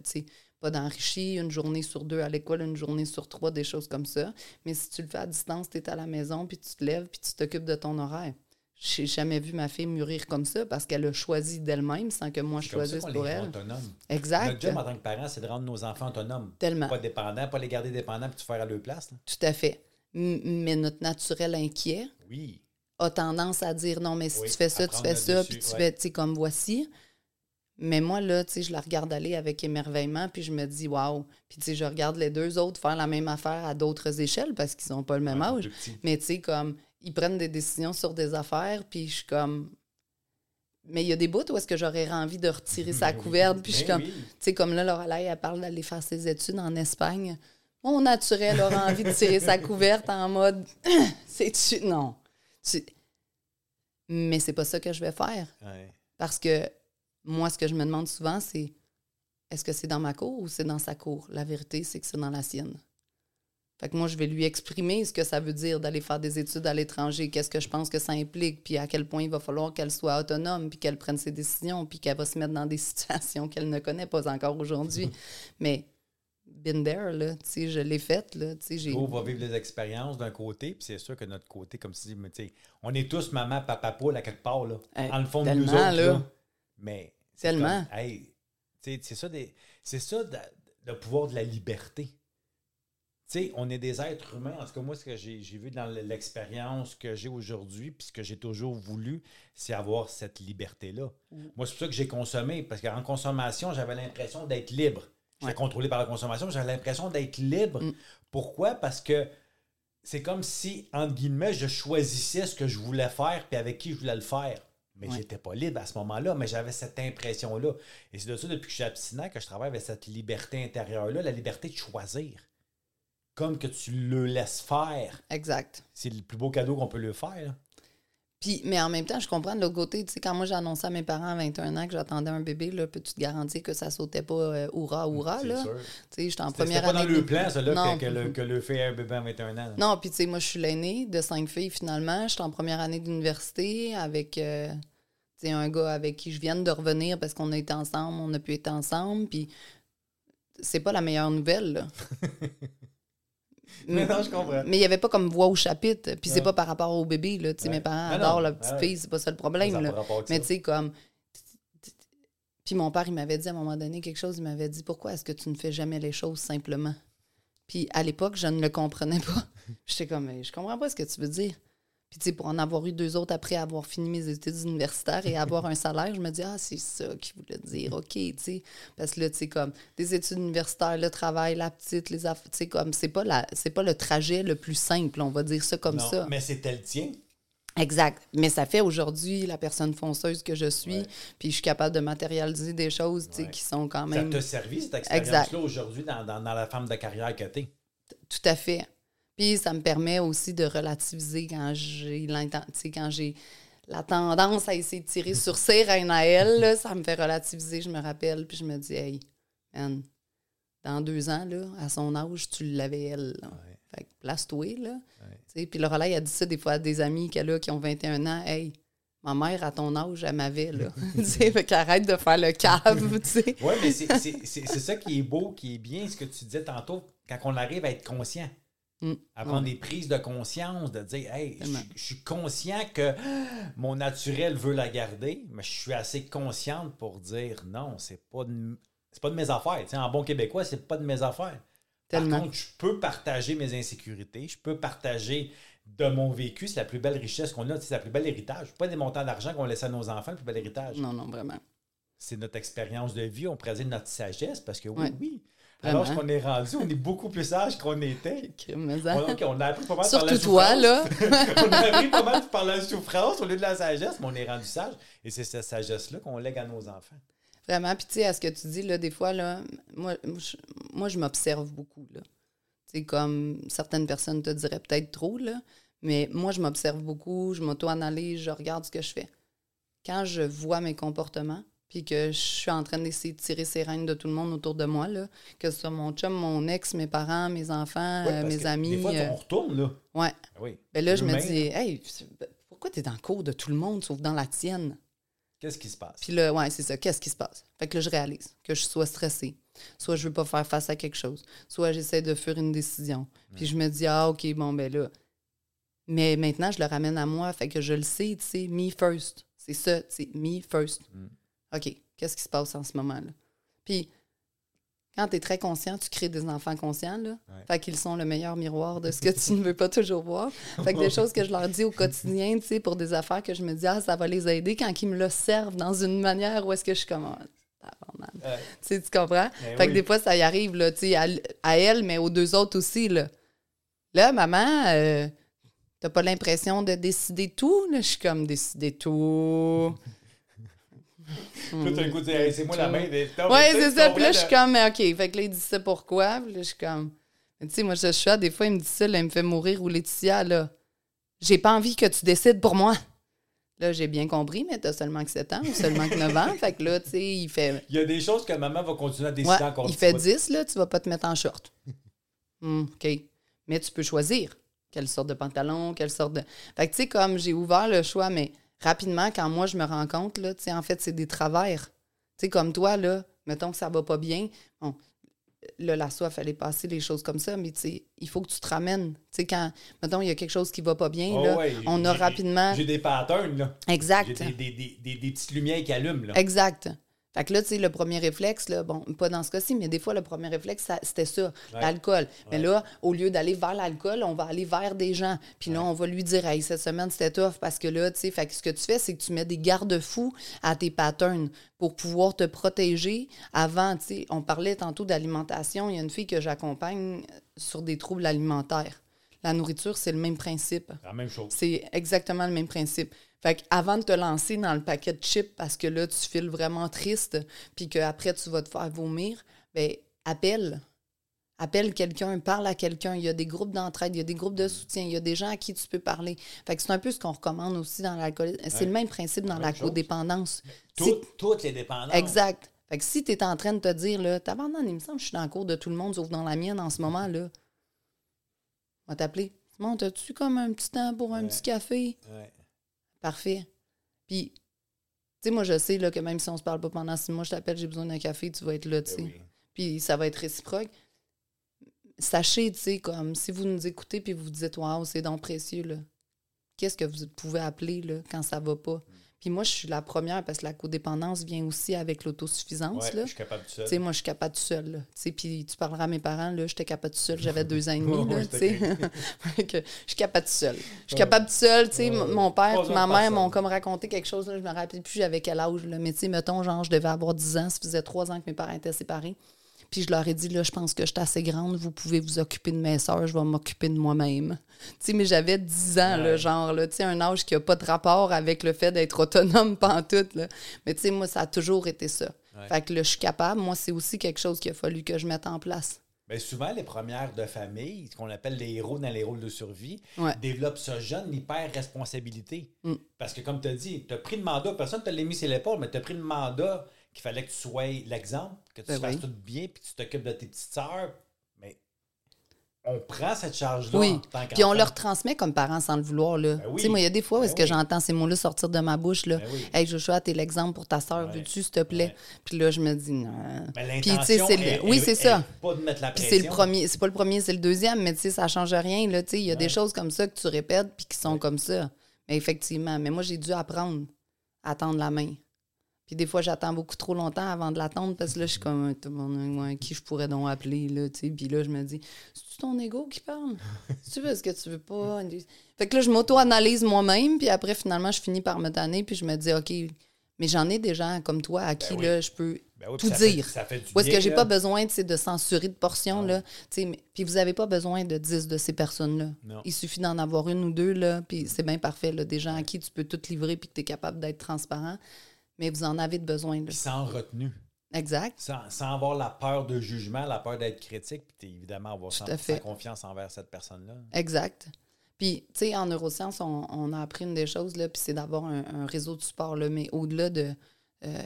pas d'enrichi, une journée sur deux à l'école, une journée sur trois, des choses comme ça. Mais si tu le fais à distance, tu es à la maison, puis tu te lèves, puis tu t'occupes de ton horaire. J'ai jamais vu ma fille mûrir comme ça parce qu'elle a choisi d'elle-même sans que moi je choisisse pour les elle. autonomes. Exact. Notre job en tant que parent, c'est de rendre nos enfants autonomes. Tellement. Pas dépendants, pas les garder dépendants puis tu faire à leur place. là. Tout à fait. M- Mais notre naturel inquiet Oui. a tendance à dire non, mais si Oui, tu fais ça, tu fais ça, dessus, puis tu ouais. fais, tu sais, comme voici. Mais moi, là, tu sais, je la regarde aller avec émerveillement, puis je me dis, waouh. Puis, tu sais, je regarde les deux autres faire la même affaire à d'autres échelles parce qu'ils n'ont pas le même Ouais, âge. Mais, tu sais, comme, ils prennent des décisions sur des affaires, puis je suis comme. Mais il y a des bouts où est-ce que j'aurais envie de retirer sa Ben oui. couverte, puis je suis Ben comme. oui. Tu sais, comme là, Lorelai, elle parle d'aller faire ses études en Espagne. Mon naturel aura envie de tirer sa couverte en mode C'est-tu. Non. Tu- Mais c'est pas ça que je vais faire. Ouais. Parce que moi, ce que je me demande souvent, c'est est-ce que c'est dans ma cour ou c'est dans sa cour? La vérité, c'est que c'est dans la sienne. Fait que moi, je vais lui exprimer ce que ça veut dire d'aller faire des études à l'étranger, qu'est-ce que je pense que ça implique, puis à quel point il va falloir qu'elle soit autonome, puis qu'elle prenne ses décisions, puis qu'elle va se mettre dans des situations qu'elle ne connaît pas encore aujourd'hui. Mais been there, là, tu sais, je l'ai faite, là, tu sais, j'ai... On va vivre les expériences d'un côté, puis c'est sûr que notre côté, comme tu dis, mais tu sais, on est tous maman, papa, poule à quelque part, là, en le fond de nous autres, là. Mais Tellement. hey, c'est ça, des- c'est ça de- le pouvoir de la liberté. Tu sais, on est des êtres humains. En tout cas, moi, ce que j'ai j'ai vu dans l'expérience que j'ai aujourd'hui, puis ce que j'ai toujours voulu, c'est avoir cette liberté-là. Mm. Moi, c'est pour ça que j'ai consommé, parce qu'en consommation, j'avais l'impression d'être libre. J'étais Ouais. contrôlé par la consommation, mais j'avais l'impression d'être libre. Mm. Pourquoi? Parce que c'est comme si, entre guillemets, je choisissais ce que je voulais faire, puis avec qui je voulais le faire. Mais Ouais. j'étais pas libre à ce moment-là, mais j'avais cette impression-là. Et c'est de ça, depuis que je suis abstinent, que je travaille avec cette liberté intérieure-là, la liberté de choisir. Comme que tu le laisses faire. Exact. C'est le plus beau cadeau qu'on peut lui faire. là. Puis, mais en même temps, je comprends de l'autre côté. Tu sais, quand moi j'ai annoncé à mes parents à 21 ans que j'attendais un bébé, là, peux-tu te garantir que ça sautait pas euh, hurrah, hurrah, C'est là? sûr. Tu sais, j'étais en première pas dans année. le plan, ça, là, Non. que, que le, que le fait un bébé à 21 ans. là. Non, puis tu sais, moi, je suis l'aînée de cinq filles finalement. J'étais en première année d'université avec euh, tu sais, un gars avec qui je viens de revenir parce qu'on a été ensemble, on a pu être ensemble. Puis c'est pas la meilleure nouvelle, là. Mais non, je comprends. Mais il n'y avait pas comme voix au chapitre. Puis c'est pas par rapport au bébé, là. Tu sais, Ouais. mes parents adorent la petite fille, c'est pas ça le problème, là. Mais tu sais, comme. Puis mon père, il m'avait dit à un moment donné quelque chose. Il m'avait dit Pourquoi est-ce que tu ne fais jamais les choses simplement? Puis à l'époque, je ne le comprenais pas. J'étais comme Je comprends pas ce que tu veux dire. Puis, tu sais, pour en avoir eu deux autres après avoir fini mes études universitaires et avoir un salaire, je me dis, ah, c'est ça qu'il voulait dire, OK, tu sais. Parce que là, tu sais, comme des études universitaires, le travail, la petite, les affaires, tu sais, comme, c'est pas, la, c'est pas le trajet le plus simple, on va dire ça comme Non, ça. Mais c'était le tien. Exact. Mais ça fait aujourd'hui la personne fonceuse que je suis, puis je suis capable de matérialiser des choses, tu sais, Ouais. qui sont quand Ça même. t'a servi, cette expérience-là, aujourd'hui, dans, dans, dans la femme de carrière que t'es? Tout à fait. Puis ça me permet aussi de relativiser quand j'ai quand j'ai la tendance à essayer de tirer sur ses reines à elle, là, ça me fait relativiser, je me rappelle, puis je me dis, hey, man, dans deux ans, là, à son âge, tu l'avais elle. là. Ouais. Fait que place-toi, là. Ouais. Puis le relais, a dit ça des fois à des amis qu'elle a qui ont 21 ans, hey, ma mère, à ton âge, elle m'avait, là. Tu sais, fait qu'arrête de faire le cave, tu sais. Oui, mais c'est ça qui est beau, qui est bien, ce que tu disais tantôt, quand on arrive à être conscient. Mm. À prendre Ouais. des prises de conscience, de dire, hey, je suis conscient que mon naturel veut la garder, mais je suis assez consciente pour dire, non, c'est pas de, pas de mes affaires. En bon québécois, c'est pas de mes affaires. Tellement. Par contre, je peux partager mes insécurités, je peux partager de mon vécu, c'est la plus belle richesse qu'on a, c'est la plus belle héritage. Pas des montants d'argent qu'on laisse à nos enfants, le plus bel héritage. Non, non, vraiment. C'est notre expérience de vie, on dire notre sagesse, parce que oui, Ouais. oui. Vraiment. Alors qu'on est rendu, on est beaucoup plus sage qu'on était. Crime, mais ça- On, a appris pas mal par la Surtout toi, souffrance. là. on a appris pas mal par la souffrance au lieu de la sagesse, mais on est rendu sage. Et c'est cette sagesse-là qu'on lègue à nos enfants. Vraiment. Puis, tu sais, à ce que tu dis, là, des fois, là, moi, moi, je, moi, je m'observe beaucoup, là. Tu sais, comme certaines personnes te diraient peut-être trop, là. Mais moi, je m'observe beaucoup, je m'auto-analyse, je regarde ce que je fais. Quand je vois mes comportements, puis que je suis en train d'essayer de tirer ses rênes de tout le monde autour de moi, là, que ce soit mon chum, mon ex, mes parents, mes enfants, euh, parce mes que amis. Des fois, euh, on retourne, là. ouais. Ah Oui. Ben là, je me dis, hey, pourquoi tu es dans le cours de tout le monde sauf dans la tienne? Qu'est-ce qui se passe? Puis là, ouais, c'est ça. Qu'est-ce qui se passe? Fait que là, je réalise que je sois stressée. Soit je veux pas faire face à quelque chose. Soit j'essaie de faire une décision. Puis je me dis, ah, OK, bon, ben là. Mais maintenant, je le ramène à moi. Fait que je le sais, tu sais, me first. C'est ça, c'est me first. Mm. OK, qu'est-ce qui se passe en ce moment-là? Puis, quand tu es très conscient, tu crées des enfants conscients, là. Ouais. Fait qu'ils sont le meilleur miroir de ce que tu ne veux pas toujours voir. Fait que des choses que je leur dis au quotidien, tu sais, pour des affaires que je me dis, ah, ça va les aider quand ils me le servent dans une manière où est-ce que je suis comme, Ah. Ouais. Tu sais, tu comprends? Ben fait que des fois, ça y arrive, là, tu sais, à, à elle, mais aux deux autres aussi, là. Là, maman, euh, t'as pas l'impression de décider tout? Là? Je suis comme, décider tout. Tout d'un coup, tu dis, Hey, c'est moi la main des Oui, c'est ça. Puis là, je suis comme, mais OK. Fait que là, il dit ça pourquoi? Puis là, je suis comme, tu sais, moi, je suis là, des fois, il me dit ça, là, il me fait mourir ou Laetitia, là. J'ai pas envie que tu décides pour moi. Là, j'ai bien compris, mais t'as seulement que 7 ans ou seulement que 9 ans. Fait que là, tu sais, il fait. Il y a des choses que maman va continuer à décider Ouais, encore. il fait 10, là, tu vas pas te mettre en short. Hmm, OK. Mais tu peux choisir quelle sorte de pantalon, quelle sorte de. Fait que, tu sais, comme j'ai ouvert le choix, mais rapidement, quand moi, je me rends compte, là, tu sais, en fait, c'est des travers. Tu sais, comme toi, là, mettons que ça va pas bien. Bon, là, la soif, fallait passer les choses comme ça, mais tu sais, il faut que tu te ramènes. Tu sais, quand, mettons, il y a quelque chose qui va pas bien, Oh là, ouais, on a rapidement. J'ai des patterns, là. Exact. J'ai des, des, des, des, des petites lumières qui allument, là. Exact. Fait que là, tu sais, le premier réflexe, là, bon, pas dans ce cas-ci, mais des fois, le premier réflexe, c'était ça, Ouais. l'alcool. Mais là, au lieu d'aller vers l'alcool, on va aller vers des gens. Puis là, on va lui dire, hey, cette semaine, c'était tough parce que là, tu sais, fait que ce que tu fais, c'est que tu mets des garde-fous à tes patterns pour pouvoir te protéger avant, tu sais. On parlait tantôt d'alimentation. Il y a une fille que j'accompagne sur des troubles alimentaires. La nourriture, c'est le même principe. La même chose. C'est exactement le même principe. Fait qu'avant de te lancer dans le paquet de chips parce que là, tu files vraiment triste, puis qu'après, tu vas te faire vomir, ben appelle. Appelle quelqu'un, parle à quelqu'un. Il y a des groupes d'entraide, il y a des groupes de soutien, il y a des gens à qui tu peux parler. Fait que c'est un peu ce qu'on recommande aussi dans l'alcoolisme. C'est le même principe dans la codépendance. Si- Toutes, les dépendances. Exact. Fait que si tu es en train de te dire, là, t'abandonnes, il me semble que je suis dans le cours de tout le monde, sauf dans la mienne en ce moment, là. On va t'appeler. Simon, t'as-tu comme un petit temps pour un Ouais. petit café? Ouais. Parfait. Puis, tu sais, moi, je sais là, que même si on se parle pas pendant six mois, je t'appelle, j'ai besoin d'un café, tu vas être là, tu sais. Ben oui. Puis ça va être réciproque. Sachez, tu sais, comme si vous nous écoutez puis vous vous dites, waouh, c'est donc précieux, là. Qu'est-ce que vous pouvez appeler, là, quand ça va pas? Puis moi, je suis la première parce que la codépendance vient aussi avec l'autosuffisance, Ouais, là. je suis capable. Tu sais, moi, je suis capable tout seul, puis tu parleras à mes parents, là, j'étais capable tout seul, j'avais deux ans et demi, là, je suis capable tout seul. Je suis capable tout seul. Ouais, Mon père besoin ma mère m'ont comme raconté quelque chose, là, je me rappelle plus j'avais quel âge, là. Mais mettons, genre, je devais avoir 10 ans, ça faisait trois ans que mes parents étaient séparés. Puis je leur ai dit, là, je pense que je suis assez grande, vous pouvez vous occuper de mes sœurs, je vais m'occuper de moi-même. Tu sais, mais j'avais 10 ans, là, Ouais. genre, là, tu sais, un âge qui n'a pas de rapport avec le fait d'être autonome pantoute, là. Mais tu sais, moi, ça a toujours été ça. Ouais. Fait que là, je suis capable. Moi, c'est aussi quelque chose qu'il a fallu que je mette en place. Ben, souvent, les premières de famille, ce qu'on appelle les héros dans les rôles de survie, Ouais. développent ce jeune hyper-responsabilité. Mm. Parce que, comme tu as dit, tu as pris le mandat, personne ne te l'a mis sur l'épaule, mais tu as pris le mandat qu'il fallait que tu sois l'exemple, que tu Ben fasses oui. tout bien, puis tu t'occupes de tes petites sœurs. Mais on prend cette charge-là Oui. en tant Puis on leur transmet comme parents sans le vouloir. Là. Ben oui. Tu sais, moi, il y a des fois où Ben que oui. j'entends ces mots-là sortir de ma bouche. Là. Hey, Joshua, t'es l'exemple pour ta soeur, Ouais. veux-tu, s'il te plaît? Ouais. Puis là, je me dis, non. Mais Puis, le- est- oui, est- c'est est ça. pas de mettre la Puis pression. c'est le premier, c'est pas le premier, c'est le deuxième, mais tu sais, ça change rien. Là, il y a Ouais. des choses comme ça que tu répètes puis qui sont comme ça. Mais effectivement, mais moi, j'ai dû apprendre à tendre la main. Puis des fois, j'attends beaucoup trop longtemps avant de l'attendre parce que là, je suis comme, Tout le monde, ouais, qui je pourrais donc appeler, là, tu sais. Puis là, je me dis, c'est ton ego qui parle? Tu veux ce que tu veux pas? Fait que là, je m'auto-analyse moi-même, puis après, finalement, je finis par me tanner, puis je me dis, OK, mais j'en ai des gens comme toi à qui, oui. là, je peux Ben oui, tout fait- dire. ça fait du Ou est-ce que j'ai pas besoin tu sais, de censurer de portions, Ouais. là? Tu sais, mais- Puis vous avez pas besoin de 10 de ces personnes-là. Il suffit d'en avoir une ou deux, là, puis c'est bien parfait, là, des gens à qui tu peux tout livrer puis que tu es capable d'être transparent. Mais vous en avez de besoin. Puis sans retenue. Exact. Sans, sans avoir la peur de jugement, la peur d'être critique, puis évidemment avoir Tout 100% à fait. confiance envers cette personne-là. Exact. Puis, tu sais, en neurosciences, on, on a appris une des choses, là, puis c'est d'avoir un, un réseau de support, là, mais au-delà de... euh,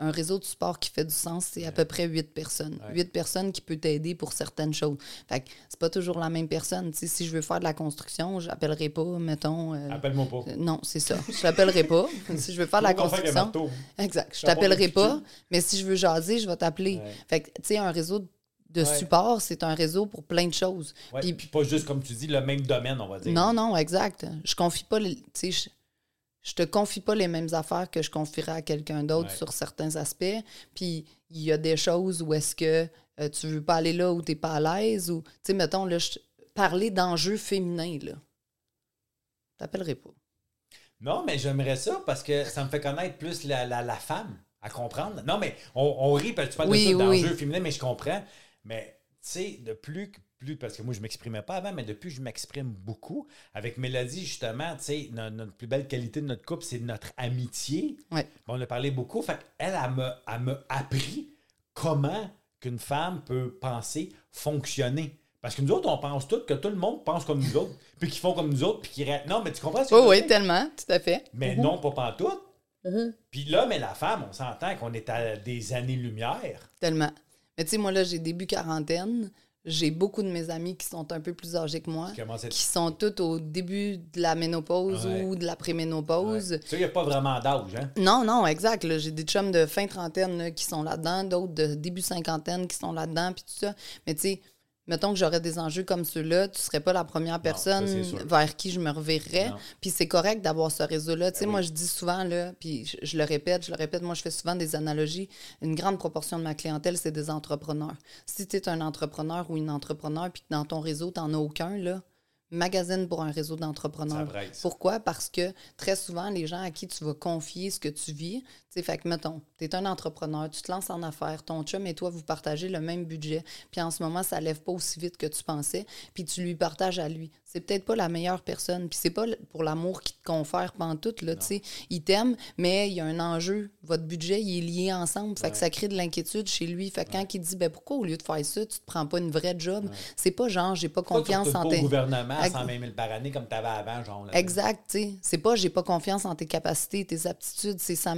un réseau de support qui fait du sens, c'est à peu près huit personnes. Huit personnes qui peuvent t'aider pour certaines choses. Fait que c'est pas toujours la même personne. Si je veux faire de la construction, j'appellerai pas, mettons... euh, Appelle-moi pas. euh, non, c'est ça. Je t'appellerai pas. si je veux faire de la construction... Exact. Je t'appellerai pas, mais si je veux jaser, je vais t'appeler. Ouais. Fait que, tu sais, un réseau de Ouais. support, c'est un réseau pour plein de choses. Ouais, Puis- puis, pas juste, comme tu dis, le même domaine, on va dire. non, non, exact. Je confie pas, tu sais, je, te confie pas les mêmes affaires que je confierais à quelqu'un d'autre Ouais. sur certains aspects. Puis il y a des choses où est-ce que euh, tu veux pas aller là où t'es pas à l'aise ou, tu sais, mettons, là, je- parler d'enjeux féminins, là. T'appellerai pas. Non, mais j'aimerais ça parce que ça me fait connaître plus la, la, la femme à comprendre. Non, mais on, on rit parce que tu parles Oui, de oui. d'enjeux féminins, mais je comprends. Mais sais, de plus, que- plus, parce que moi, je m'exprimais pas avant, mais depuis, je m'exprime beaucoup. Avec Mélodie, justement, tu sais, no- notre, plus belle qualité de notre couple, c'est notre amitié. Ouais. On a parlé beaucoup. Fait elle, elle m'a elle m'a appris comment qu'une femme peut penser, fonctionner. Parce que nous autres, on pense tous que tout le monde pense comme nous autres, puis qu'ils font comme nous autres, puis qu'ils... Non, mais tu comprends ce que Oui, veux oui, dire? tellement, tout à fait. Mais non, pas pantoute. Mhm. Puis l'homme et la femme, on s'entend qu'on est à des années-lumière. Tellement. Mais tu sais, moi, là, j'ai début quarantaine. j'ai beaucoup de mes amis qui sont un peu plus âgés que moi, Qui sont toutes au début de la ménopause Ouais. ou de la préménopause. Ouais. Ça, il n'y a pas vraiment d'âge, hein? Non, non, exact. J'ai des chums de fin trentaine là, qui sont là-dedans, d'autres de début cinquantaine qui sont là-dedans, puis tout ça. Mais tu sais, mettons que j'aurais des enjeux comme ceux-là, tu serais pas la première personne vers qui je me reverrais. Puis c'est correct d'avoir ce réseau-là. Tu sais, Ben oui. moi, je dis souvent, là, puis je, je le répète, je le répète, moi, je fais souvent des analogies. Une grande proportion de ma clientèle, c'est des entrepreneurs. Si tu es un entrepreneur ou une entrepreneur, puis que dans ton réseau, tu n'en as aucun, là, magasine pour un réseau d'entrepreneurs. Pourquoi? Parce que très souvent, les gens à qui tu vas confier ce que tu vis, tu sais, fait que, mettons, tu es un entrepreneur, tu te lances en affaires, ton chum et toi, vous partagez le même budget, puis en ce moment, ça lève pas aussi vite que tu pensais, puis tu lui partages à lui. C'est peut-être pas la meilleure personne, puis c'est pas pour l'amour qui te confère pantoute, là, tu sais. Il t'aime, mais il y a un enjeu. Votre budget, il est lié ensemble, fait que ça crée de l'inquiétude chez lui. Fait que quand il dit, ben pourquoi au lieu de faire ça, tu te prends pas une vraie job? C'est pas genre, j'ai pas confiance en tes... gouvernement à Ex- 120 000 par année comme tu avais avant, genre. là, Exact, tu sais. C'est pas j'ai pas confiance en tes capacités, tes aptitudes, c'est ça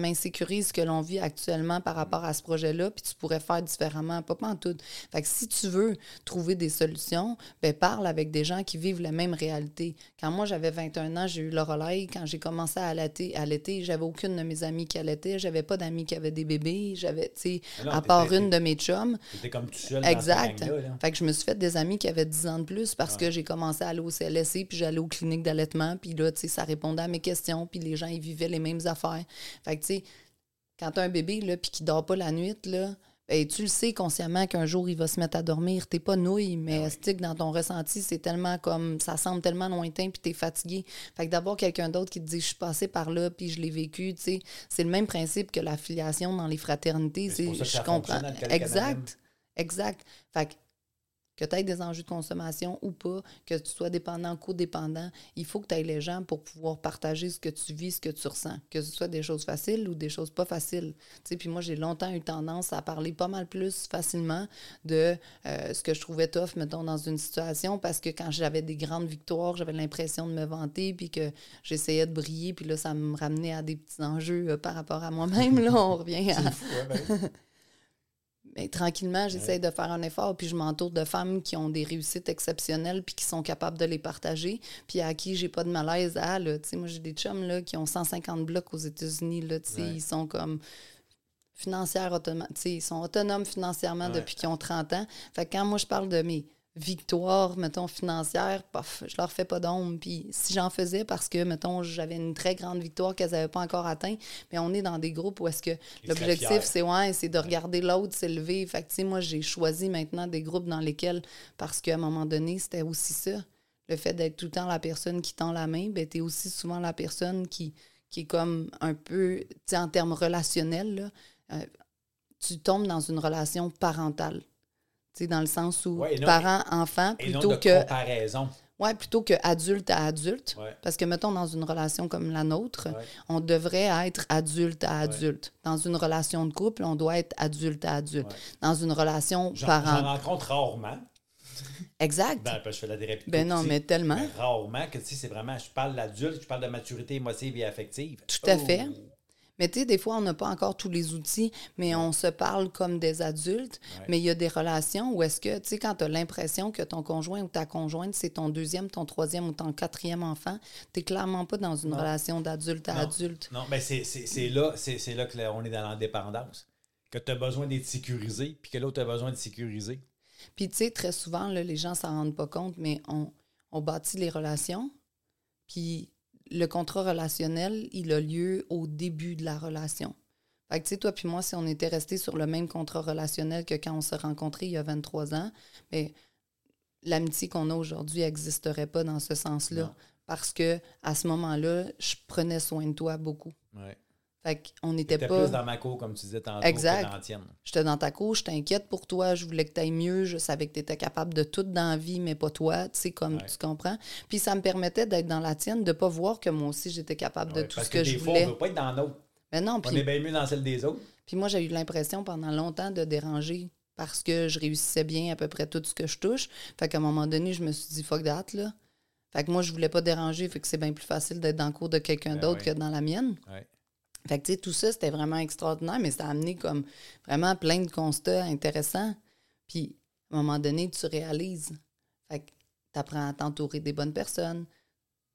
ce que l'on vit actuellement par rapport à ce projet-là, puis tu pourrais faire différemment, pas en tout. Fait que si tu veux trouver des solutions, ben parle avec des gens qui vivent la même réalité. Quand moi j'avais 21 ans, j'ai eu le relais, quand j'ai commencé à allaiter, à allaiter, j'avais aucune de mes amies qui allaitaient, j'avais pas d'amis qui avaient des bébés, j'avais, tu sais, à part une de mes chums, T'étais comme tout seul Exact. là. Fait que je me suis fait des amis qui avaient 10 ans de plus parce que j'ai commencé à aller au CLSC, puis j'allais aux cliniques d'allaitement, puis là, tu sais, ça répondait à mes questions, puis les gens, ils vivaient les mêmes affaires. Fait que, tu sais, quand t'as un bébé, là, puis qui dort pas la nuit, là, ben, tu le sais consciemment qu'un jour, il va se mettre à dormir. T'es pas nouille, mais c'est que dans ton ressenti, c'est tellement comme... Ça semble tellement lointain, puis t'es fatigué. Fait que d'avoir quelqu'un d'autre qui te dit « Je suis passé par là, puis je l'ai vécu », tu sais, c'est le même principe que l'affiliation dans les fraternités. C'est que Je comprends. Exact. Exact. Fait que que tu aies des enjeux de consommation ou pas, que tu sois dépendant, codépendant, il faut que tu aies les gens pour pouvoir partager ce que tu vis, ce que tu ressens. Que ce soit des choses faciles ou des choses pas faciles. Tu sais, puis moi, j'ai longtemps eu tendance à parler pas mal plus facilement de euh, ce que je trouvais tough, mettons, dans une situation, parce que quand j'avais des grandes victoires, j'avais l'impression de me vanter, puis que j'essayais de briller, puis là, ça me ramenait à des petits enjeux euh, par rapport à moi-même. Là, on revient à... Mais tranquillement, j'essaie de faire un effort, puis je m'entoure de femmes qui ont des réussites exceptionnelles, puis qui sont capables de les partager, puis à qui j'ai pas de malaise. Là, Tu sais, moi, j'ai des chums là, qui ont 150 blocs aux États-Unis. Là, tu sais, Ouais. Ils sont comme financières autonomes. tu sais, Ils sont autonomes financièrement Ouais. depuis qu'ils ont 30 ans. Fait que quand moi, je parle de mes victoires, mettons, financières, paf, je leur fais pas d'ombre. Puis si j'en faisais parce que, mettons, j'avais une très grande victoire qu'elles n'avaient pas encore atteint, mais on est dans des groupes où est-ce que l'objectif, c'est ouais, c'est de regarder l'autre s'élever. Fait que, tu sais, moi, j'ai choisi maintenant des groupes dans lesquels, parce qu'à un moment donné, c'était aussi ça. Le fait d'être tout le temps la personne qui tend la main, ben, tu es aussi souvent la personne qui, qui est comme un peu, tu sais, en termes relationnels, là, euh, tu tombes dans une relation parentale. Dans le sens où Ouais, et non- plutôt de que comparaison. Ouais, plutôt que adulte à adulte. Ouais. Parce que, mettons, dans une relation comme la nôtre, Ouais. on devrait être adulte à adulte. Dans une relation de couple, on doit être adulte à adulte. Dans une relation parent. j'en rencontre rarement. Exact. Ben, parce que je fais la thérapie. Ben non, mais tellement. Rarement que tu sais, c'est vraiment, je parle d'adulte, je parle de maturité émotive et affective. Tout à Oh. fait. Mais tu sais, des fois, on n'a pas encore tous les outils, mais on se parle comme des adultes. Ouais. Mais il y a des relations où est-ce que, tu sais, quand tu as l'impression que ton conjoint ou ta conjointe, c'est ton deuxième, ton troisième ou ton quatrième enfant, tu clairement pas dans une Non. relation d'adulte à Non. adulte. Non, mais c'est là, c'est c'est là que là, on est dans l'indépendance. Que tu as besoin d'être sécurisé, puis que l'autre a besoin de sécuriser. Puis, tu sais, très souvent, là, les gens s'en rendent pas compte, mais on, on bâtit les relations. Puis, le contrat relationnel, il a lieu au début de la relation. Fait que, tu sais, toi puis moi, si on était restés sur le même contrat relationnel que quand on s'est rencontrés il y a 23 ans, mais l'amitié qu'on a aujourd'hui n'existerait pas dans ce sens-là. Parce que à ce moment-là, je prenais soin de toi beaucoup. Ouais. Fait qu'on n'était pas. plus dans ma cour, comme tu disais tantôt, Exact. que dans la tienne. J'étais dans ta cour, je t'inquiète pour toi, je voulais que tu ailles mieux, je savais que tu étais capable de tout dans la vie, mais pas toi, tu sais, comme Ouais. tu comprends. Puis ça me permettait d'être dans la tienne, de pas voir que moi aussi j'étais capable de tout parce ce que, des je fois, voulais. on ne veut pas être dans l'autre. Mais non, On est bien mieux dans celle des autres. puis moi j'ai eu l'impression pendant longtemps de déranger parce que je réussissais bien à peu près tout ce que je touche. Fait qu'à un moment donné, je me suis dit fuck that, là. Fait que moi, je voulais pas déranger, fait que c'est bien plus facile d'être dans le cours de quelqu'un Ben d'autre oui. que dans la mienne. Ouais. Fait que, tu sais, tout ça, c'était vraiment extraordinaire, mais ça a amené comme vraiment plein de constats intéressants. Puis À un moment donné, tu réalises. Fait tu apprends à t'entourer des bonnes personnes.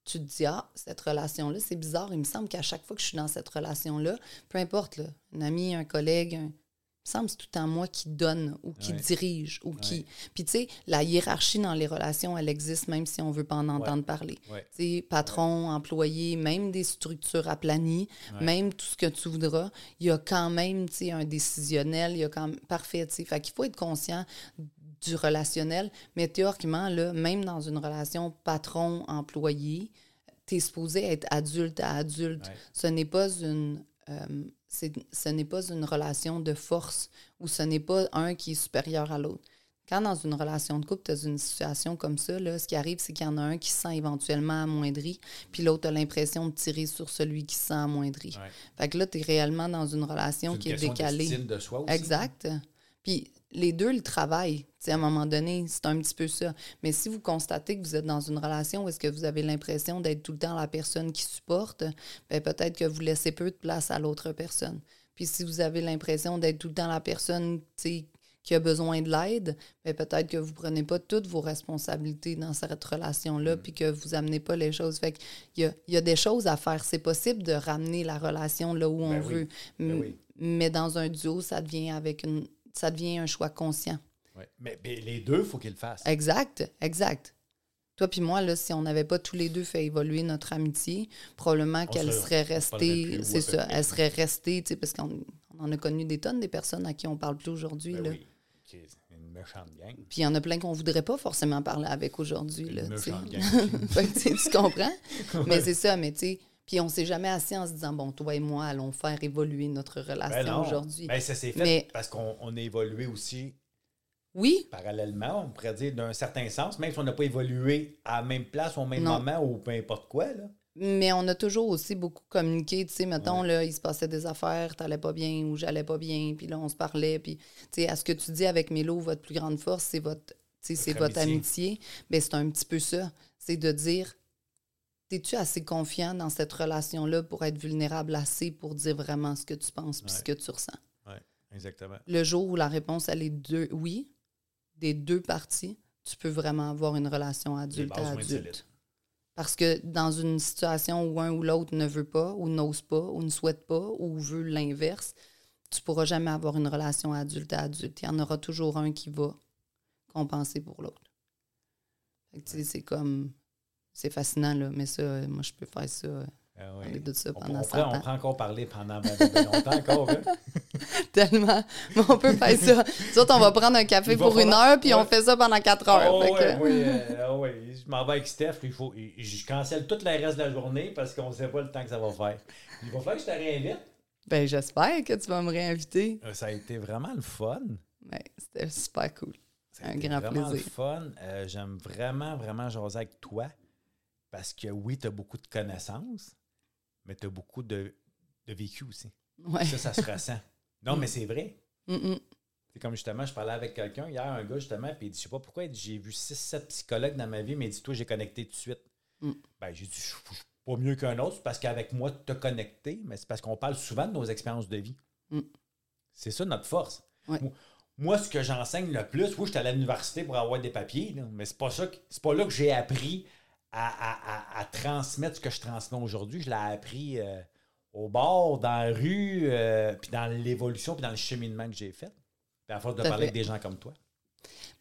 Tu te dis, ah, cette relation-là, c'est bizarre. Il me semble qu'à chaque fois que je suis dans cette relation-là, peu importe, un ami, un collègue, un- semble que c'est tout temps moi qui donne ou qui Ouais. dirige ou qui. Puis tu sais, la hiérarchie dans les relations, elle existe même si on veut pas en entendre parler. Tu sais, patron, employé, même des structures aplanies, même tout ce que tu voudras, il y a quand même, tu sais, un décisionnel, il y a quand même... Parfait, tu sais. Fait qu'il faut être conscient du relationnel, mais théoriquement, là, même dans une relation patron-employé, tu es supposé être adulte à adulte. Ce n'est pas une... euh, ce n'est pas une relation de force ou ce n'est pas un qui est supérieur à l'autre. Quand dans une relation de couple, tu as une situation comme ça, là, ce qui arrive, c'est qu'il y en a un qui se sent éventuellement amoindri, puis l'autre a l'impression de tirer sur celui qui se sent amoindri. Ouais. Fait que là, tu es réellement dans une relation une qui est décalée. d'estime de soi aussi. Exact. Puis les deux le travaillent. À un moment donné, c'est un petit peu ça. Mais si vous constatez que vous êtes dans une relation où est-ce que vous avez l'impression d'être tout le temps la personne qui supporte, ben peut-être que vous laissez peu de place à l'autre personne. Puis si vous avez l'impression d'être tout le temps la personne, qui a besoin de l'aide, ben peut-être que vous prenez pas toutes vos responsabilités dans cette relation-là, puis que vous amenez pas les choses. Fait qu'il y a, il y a des choses à faire. C'est possible de ramener la relation là où on Ben oui. veut. Ben oui. Mais dans un duo, ça devient avec une ça devient un choix conscient. Ouais. Mais, mais les deux, il faut qu'ils le fassent. Exact, exact. Toi puis moi, là, si on n'avait pas tous les deux fait évoluer notre amitié, probablement qu'elle serait- restée, c'est ça, elle serait restée, tu sais, parce qu'on on en a connu des tonnes des personnes à qui on parle plus aujourd'hui. Ben oui. Une méchante gang. Puis il y en a plein qu'on voudrait pas forcément parler avec aujourd'hui. Une là, méchante gang. Tu comprends? Mais c'est ça, mais tu sais. Puis on s'est jamais assis en se disant, bon, toi et moi, allons faire évoluer notre Ben relation non. aujourd'hui. Ben, ça s'est fait Mais- parce qu'on on a évolué aussi Oui, parallèlement, on pourrait dire d'un certain sens, même si on n'a pas évolué à la même place ou au même Non. moment ou peu importe quoi. Là. Mais on a toujours aussi beaucoup communiqué, tu sais, mettons, là, il se passait des affaires, t'allais pas bien ou j'allais pas bien, puis là, on se parlait, puis, tu sais, à ce que tu dis avec Mélo, votre plus grande force, c'est votre, c'est Votre amitié. Ben, c'est un petit peu ça. C'est de dire, t'es-tu assez confiant dans cette relation-là pour être vulnérable assez pour dire vraiment ce que tu penses puis ce que tu ressens? Oui, exactement. Le jour où la réponse, elle est deux, oui, des deux parties, tu peux vraiment avoir une relation adulte bases à vont être solides. adulte. Parce que dans une situation où un ou l'autre ne veut pas, ou n'ose pas, ou ne souhaite pas, ou veut l'inverse, tu pourras jamais avoir une relation adulte à adulte. Il y en aura toujours un qui va compenser pour l'autre. C'est comme... C'est fascinant, là, mais ça, euh, moi, je peux faire ça, euh, Ah oui. de ça On, pendant on 100 pourrait, on ans. pourrait encore parler pendant ben, ben longtemps encore. hein? Tellement. Mais on peut faire ça. Autres, on va prendre un café pour une heure, puis on fait ça pendant quatre heures. Oh, que- oui, euh, ouais. Je m'en vais avec Steph. Il faut, je cancelle tout le reste de la journée parce qu'on ne sait pas le temps que ça va faire. Il va falloir que je te réinvite. Ben, j'espère que tu vas me réinviter. Ça a été vraiment le fun. Ouais, c'était super cool. Ça a Un été grand vraiment plaisir. le fun. Euh, J'aime vraiment, vraiment jaser avec toi parce que oui, tu as beaucoup de connaissances, mais tu as beaucoup de, de vécu aussi. Ouais. Ça, ça se ressent. Non, mais c'est vrai. Mm, mm. C'est comme justement, je parlais avec quelqu'un hier, un gars justement, puis il dit, je sais pas pourquoi, j'ai vu 6-7 psychologues dans ma vie, mais il dit, toi, j'ai connecté tout de suite. Mm. Ben, j'ai dit, je suis pas mieux qu'un autre, c'est parce qu'avec moi, tu as connecté, mais c'est parce qu'on parle souvent de nos expériences de vie. Mm. C'est ça notre force. Ouais. Moi, moi, ce que j'enseigne le plus, oui, j'étais à l'université pour avoir des papiers, là, mais c'est pas ça, que- c'est pas là que j'ai appris à, à- à- à transmettre ce que je transmets aujourd'hui. Je l'ai appris euh, au bord, dans la rue, euh, puis dans l'évolution, puis dans le cheminement que j'ai fait. Puis à force de parler fait. avec des gens comme toi.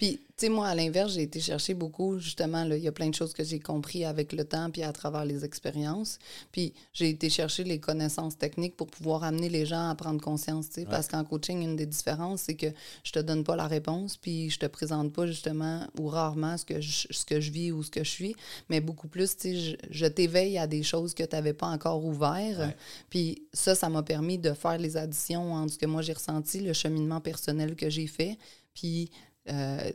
Puis, tu sais, moi, à l'inverse, j'ai été chercher beaucoup, justement, il y a plein de choses que j'ai compris avec le temps puis à travers les expériences. Puis, j'ai été chercher les connaissances techniques pour pouvoir amener les gens à prendre conscience, tu sais, parce qu'en coaching, une des différences, c'est que je te donne pas la réponse, puis je te présente pas, justement, ou rarement ce que je, ce que je vis ou ce que je suis, mais beaucoup plus, tu sais, je, je t'éveille à des choses que tu n'avais pas encore ouvert. Ouais. Puis ça, ça m'a permis de faire les additions entre ce que moi j'ai ressenti, le cheminement personnel que j'ai fait, puis euh,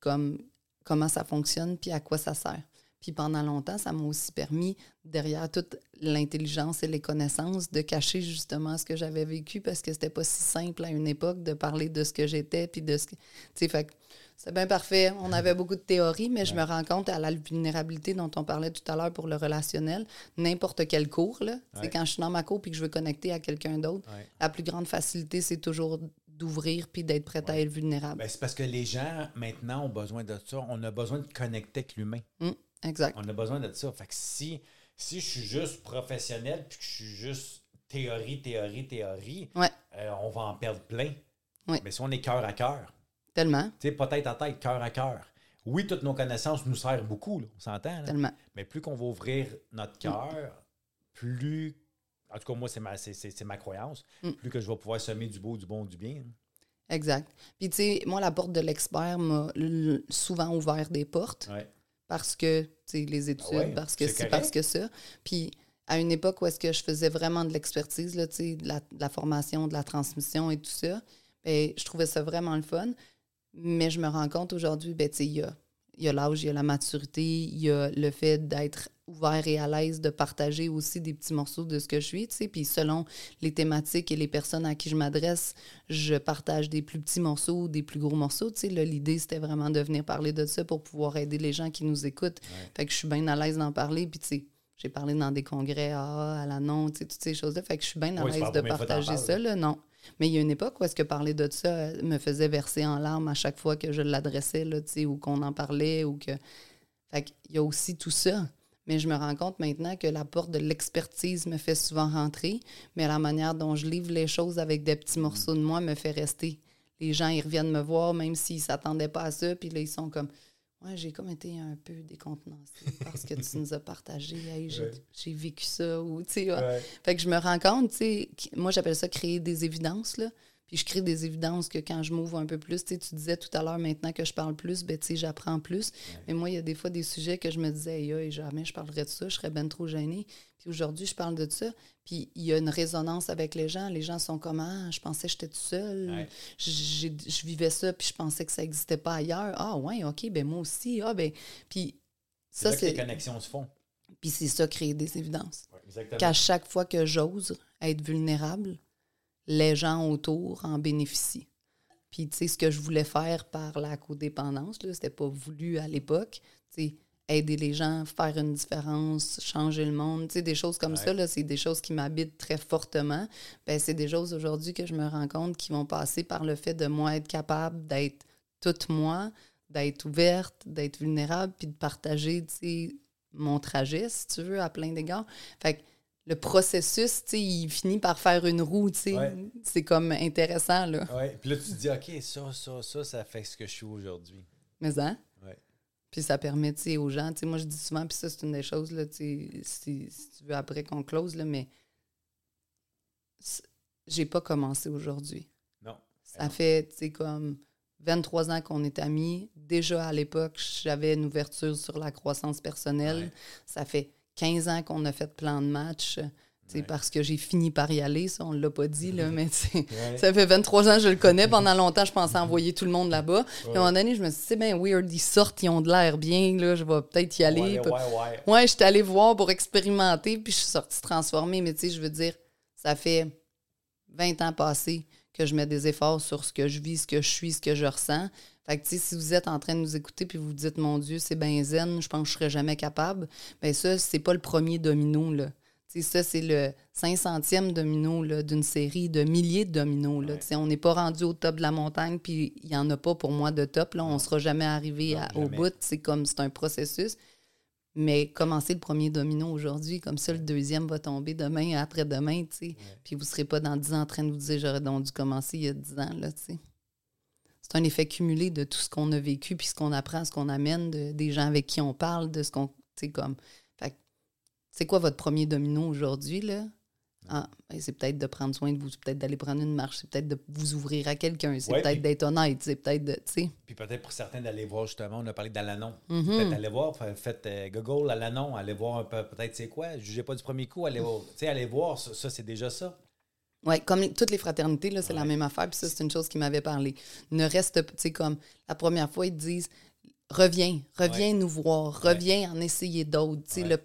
comme comment ça fonctionne, puis à quoi ça sert. Puis pendant longtemps, ça m'a aussi permis, derrière toute l'intelligence et les connaissances, de cacher justement ce que j'avais vécu parce que c'était pas si simple à une époque de parler de ce que j'étais, puis de ce que. Tu sais, c'est bien parfait. On avait beaucoup de théories, mais je me rends compte à la vulnérabilité dont on parlait tout à l'heure pour le relationnel. N'importe quel cours, là. Ouais. quand je suis dans ma cour puis que je veux connecter à quelqu'un d'autre, Ouais. la plus grande facilité, c'est toujours d'ouvrir puis d'être prête à être vulnérable. Ben, c'est parce que les gens, maintenant, ont besoin de ça. On a besoin de connecter avec l'humain. Mm, exact. On a besoin de ça. Fait que si, si je suis juste professionnel puis que je suis juste théorie, théorie, théorie, Ouais. euh, on va en perdre plein. Ouais. Mais si on est cœur à cœur, Tellement, tu sais, pas tête à tête, cœur à cœur. Oui, toutes nos connaissances nous servent beaucoup, là, on s'entend. là. tellement. Mais plus qu'on va ouvrir notre cœur, plus. En tout cas, moi, c'est ma, ma croyance. Mm. Plus que je vais pouvoir semer du beau, du bon, du bien. Exact. Puis, tu sais, moi, la porte de l'expert m'a souvent ouvert des portes Ouais. parce que, tu sais, les études, Ah ouais, parce que c'est parce que ça. Puis, à une époque où est-ce que je faisais vraiment de l'expertise, tu sais, de la, de la formation, de la transmission et tout ça, ben, je trouvais ça vraiment le fun. Mais je me rends compte aujourd'hui, ben, tu sais, il y a, il y a l'âge, il y a la maturité, il y a le fait d'être ouvert et à l'aise, de partager aussi des petits morceaux de ce que je suis, tu sais. Puis selon les thématiques et les personnes à qui je m'adresse, je partage des plus petits morceaux, des plus gros morceaux, tu sais. Là, L'idée, c'était vraiment de venir parler de ça pour pouvoir aider les gens qui nous écoutent. Fait que je suis bien à l'aise d'en parler, puis tu sais, j'ai parlé dans des congrès AA, à la non, tu sais, toutes ces choses-là. Fait que je suis bien à Oui, l'aise de partager ça, là, non. Mais il y a une époque où est-ce que parler de ça euh, me faisait verser en larmes à chaque fois que je l'adressais, là, ou qu'on en parlait, ou que... Fait y a aussi tout ça. Mais je me rends compte maintenant que la porte de l'expertise me fait souvent rentrer, mais la manière dont je livre les choses avec des petits morceaux de moi me fait rester. Les gens, ils reviennent me voir, même s'ils ne s'attendaient pas à ça, puis là, ils sont comme Ouais, j'ai comme été un peu décontenancée parce que tu nous as partagé. Hey, j'ai Ouais. vécu ça. Ou, tu sais, ouais. Ouais. Fait que je me rends compte, tu sais, qui- moi j'appelle ça créer des évidences, là. Puis je crée des évidences que quand je m'ouvre un peu plus, tu sais, tu disais tout à l'heure, maintenant que je parle plus, ben, j'apprends plus. Mais moi, il y a des fois des sujets que je me disais, jamais je parlerais de ça, je serais ben trop gênée. Puis aujourd'hui, je parle de ça. Puis il y a une résonance avec les gens. Les gens sont comme, ah, je pensais que j'étais tout seul. Ouais. Je vivais ça, puis je pensais que ça n'existait pas ailleurs. Ah, ouais, OK, ben moi aussi. Ah, ben. Puis C'est ça, que les c'est. connexions se font. Puis c'est ça, créer des évidences Ouais, qu'à chaque fois que j'ose être vulnérable, les gens autour en bénéficient. Puis, tu sais, ce que je voulais faire par la codépendance, là, c'était pas voulu à l'époque, tu sais, aider les gens, faire une différence, changer le monde, tu sais, des choses comme Ouais. ça, là, c'est des choses qui m'habitent très fortement. Ben, c'est des choses aujourd'hui que je me rends compte qui vont passer par le fait de moi être capable d'être toute moi, d'être ouverte, d'être vulnérable, puis de partager, tu sais, mon trajet, si tu veux, à plein d'égards. Fait que le processus, tu sais, il finit par faire une roue, tu sais. Ouais. C'est comme intéressant, là. Ouais. Puis là, tu te dis, OK, ça, ça, ça, ça fait ce que je suis aujourd'hui. Mais hein? Ouais. Puis ça permet, tu sais, aux gens, tu sais, moi je dis souvent, puis ça c'est une des choses, là, tu sais, si, si tu veux après qu'on close, là, mais j'ai pas commencé aujourd'hui. Non. Ça non. fait, tu sais, comme 23 ans qu'on est amis. Déjà à l'époque, j'avais une ouverture sur la croissance personnelle. Ouais. Ça fait 15 ans qu'on a fait plein de matchs, tu sais, Ouais. parce que j'ai fini par y aller, ça, on l'a pas dit, là, mais Ouais. ça fait 23 ans que je le connais. Pendant longtemps, je pensais envoyer tout le monde là-bas. Puis à un moment donné, je me suis dit, c'est bien weird, ils sortent, ils ont de l'air bien, là, je vais peut-être y aller. Ouais, ouais, ouais. Ouais, j'étais allée voir pour expérimenter, puis je suis sortie transformée. Mais tu sais, je veux dire, ça fait 20 ans passés que je mets des efforts sur ce que je vis, ce que je suis, ce que je ressens. Fait que, si vous êtes en train de nous écouter puis vous vous dites, mon Dieu, c'est bien zen, je pense que je serais jamais capable, bien ça, c'est pas le premier domino, là. Ça, c'est le 500e domino d'une série de milliers de dominos. Là. Ouais. On n'est pas rendu au top de la montagne, puis il n'y en a pas pour moi de top. Là. On ne sera jamais arrivé Non, à- au bout. C'est comme c'est un processus. Mais commencer le premier domino aujourd'hui, comme ça, le deuxième va tomber demain, après-demain, tu sais. Puis vous ne serez pas dans 10 ans en train de vous dire j'aurais donc dû commencer il y a 10 ans, là, tu sais. C'est un effet cumulé de tout ce qu'on a vécu, puis ce qu'on apprend, ce qu'on amène, de- des gens avec qui on parle, de ce qu'on. Tu sais, comme. C'est quoi votre premier domino aujourd'hui, là? Ah, ben, c'est peut-être de prendre soin de vous, c'est peut-être d'aller prendre une marche, c'est peut-être de vous ouvrir à quelqu'un, c'est Ouais, peut-être d'être honnête, c'est peut-être de. Puis peut-être pour certains d'aller voir justement, on a parlé d'Alanon. Mhm. Peut-être aller voir, fa- faites euh, Google Alanon, allez voir un peu, peut-être c'est quoi, jugez pas du premier coup, allez voir, tu sais, allez voir, ça, ça, c'est déjà ça. Oui, comme toutes les fraternités, là, c'est la même affaire. Puis ça, c'est une chose qui m'avait parlé. Ne reste, tu sais, comme la première fois, ils te disent reviens, reviens Ouais. nous voir, Ouais. reviens en essayer d'autres. Tu sais, Ouais. le-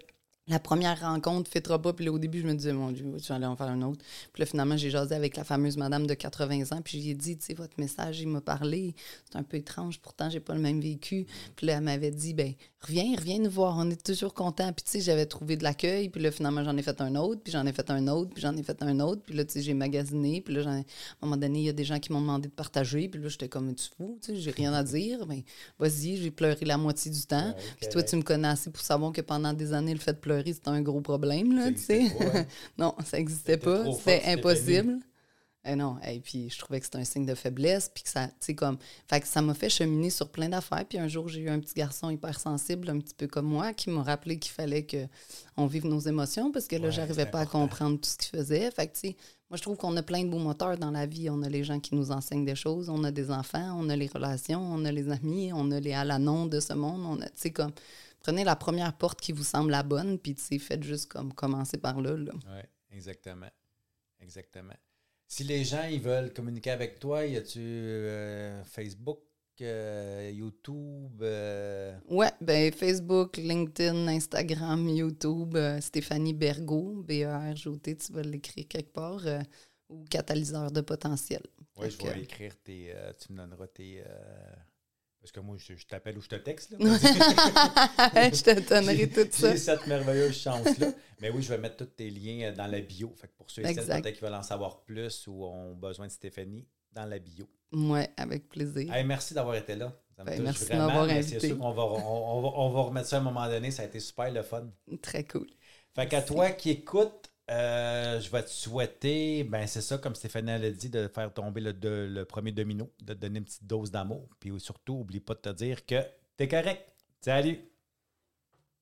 la première rencontre fitera pas. Puis là, au début, je me disais, mon Dieu, tu vas aller en faire un autre. Puis là, finalement, j'ai jasé avec la fameuse madame de 80 ans. Puis j'ai dit, tu sais, votre message, il m'a parlé. C'est un peu étrange. Pourtant, j'ai pas le même vécu. Puis là, elle m'avait dit, ben reviens, reviens nous voir. On est toujours contents. Puis tu sais, j'avais trouvé de l'accueil. Puis là, finalement, j'en ai fait un autre. Puis j'en ai fait un autre. Puis j'en ai fait un autre. Puis là, tu sais, j'ai magasiné. Puis là, j'en ai- à un moment donné, il y a des gens qui m'ont demandé de partager. Puis là, j'étais comme, tu fous, tu sais, j'ai rien à dire. Mais vas-y, j'ai pleuré la moitié du temps. Puis toi, tu me connais assez pour savoir que pendant des années, le fait de pleurer, c'était un gros problème, là, tu sais. hein? non, ça n'existait pas. C'était impossible. Eh non, et puis je trouvais que c'était un signe de faiblesse, puis que ça, tu sais, comme, fait que ça m'a fait cheminer sur plein d'affaires. Puis un jour, j'ai eu un petit garçon hypersensible, un petit peu comme moi, qui m'a rappelé qu'il fallait que on vive nos émotions, parce que là, Ouais, j'arrivais pas à comprendre tout ce qu'il faisait. Fait que, tu sais, moi, je trouve qu'on a plein de beaux moteurs dans la vie. On a les gens qui nous enseignent des choses, on a des enfants, on a les relations, on a les amis, on a les Alanon de ce monde. On a, tu sais, comme, prenez la première porte qui vous semble la bonne, puis, tu sais, faites juste comme commencer par là. là. Oui, exactement. Exactement. Si les gens ils veulent communiquer avec toi, y a-tu euh, Facebook, euh, YouTube? euh, Ouais, ben Facebook, LinkedIn, Instagram, YouTube, euh, Stéphanie Bergot, B-E-R-G-O-T, tu vas l'écrire quelque part, ou catalyseur de potentiel. Oui, je vais écrire tes. tu me donneras tes. Parce que moi, je, je t'appelle ou je te texte. Là. je te donnerai tout ça. J'ai cette merveilleuse chance-là. Mais oui, je vais mettre tous tes liens euh, dans la bio. Fait que pour ceux et celles qui veulent en savoir plus ou ont besoin de Stéphanie, dans la bio. Ouais, avec plaisir. Hey, merci d'avoir été là. Ça me Ben, merci de vraiment, m'avoir mais C'est invité. sûr qu'on va, on, on va, on va remettre ça à un moment donné. Ça a été super le fun. Très cool. Fait qu'à toi qui écoutes, euh, je vais te souhaiter, ben c'est ça, comme Stéphanie l'a dit, de faire tomber le, le premier domino, de te donner une petite dose d'amour. Puis surtout, oublie pas de te dire que t'es correct. Salut!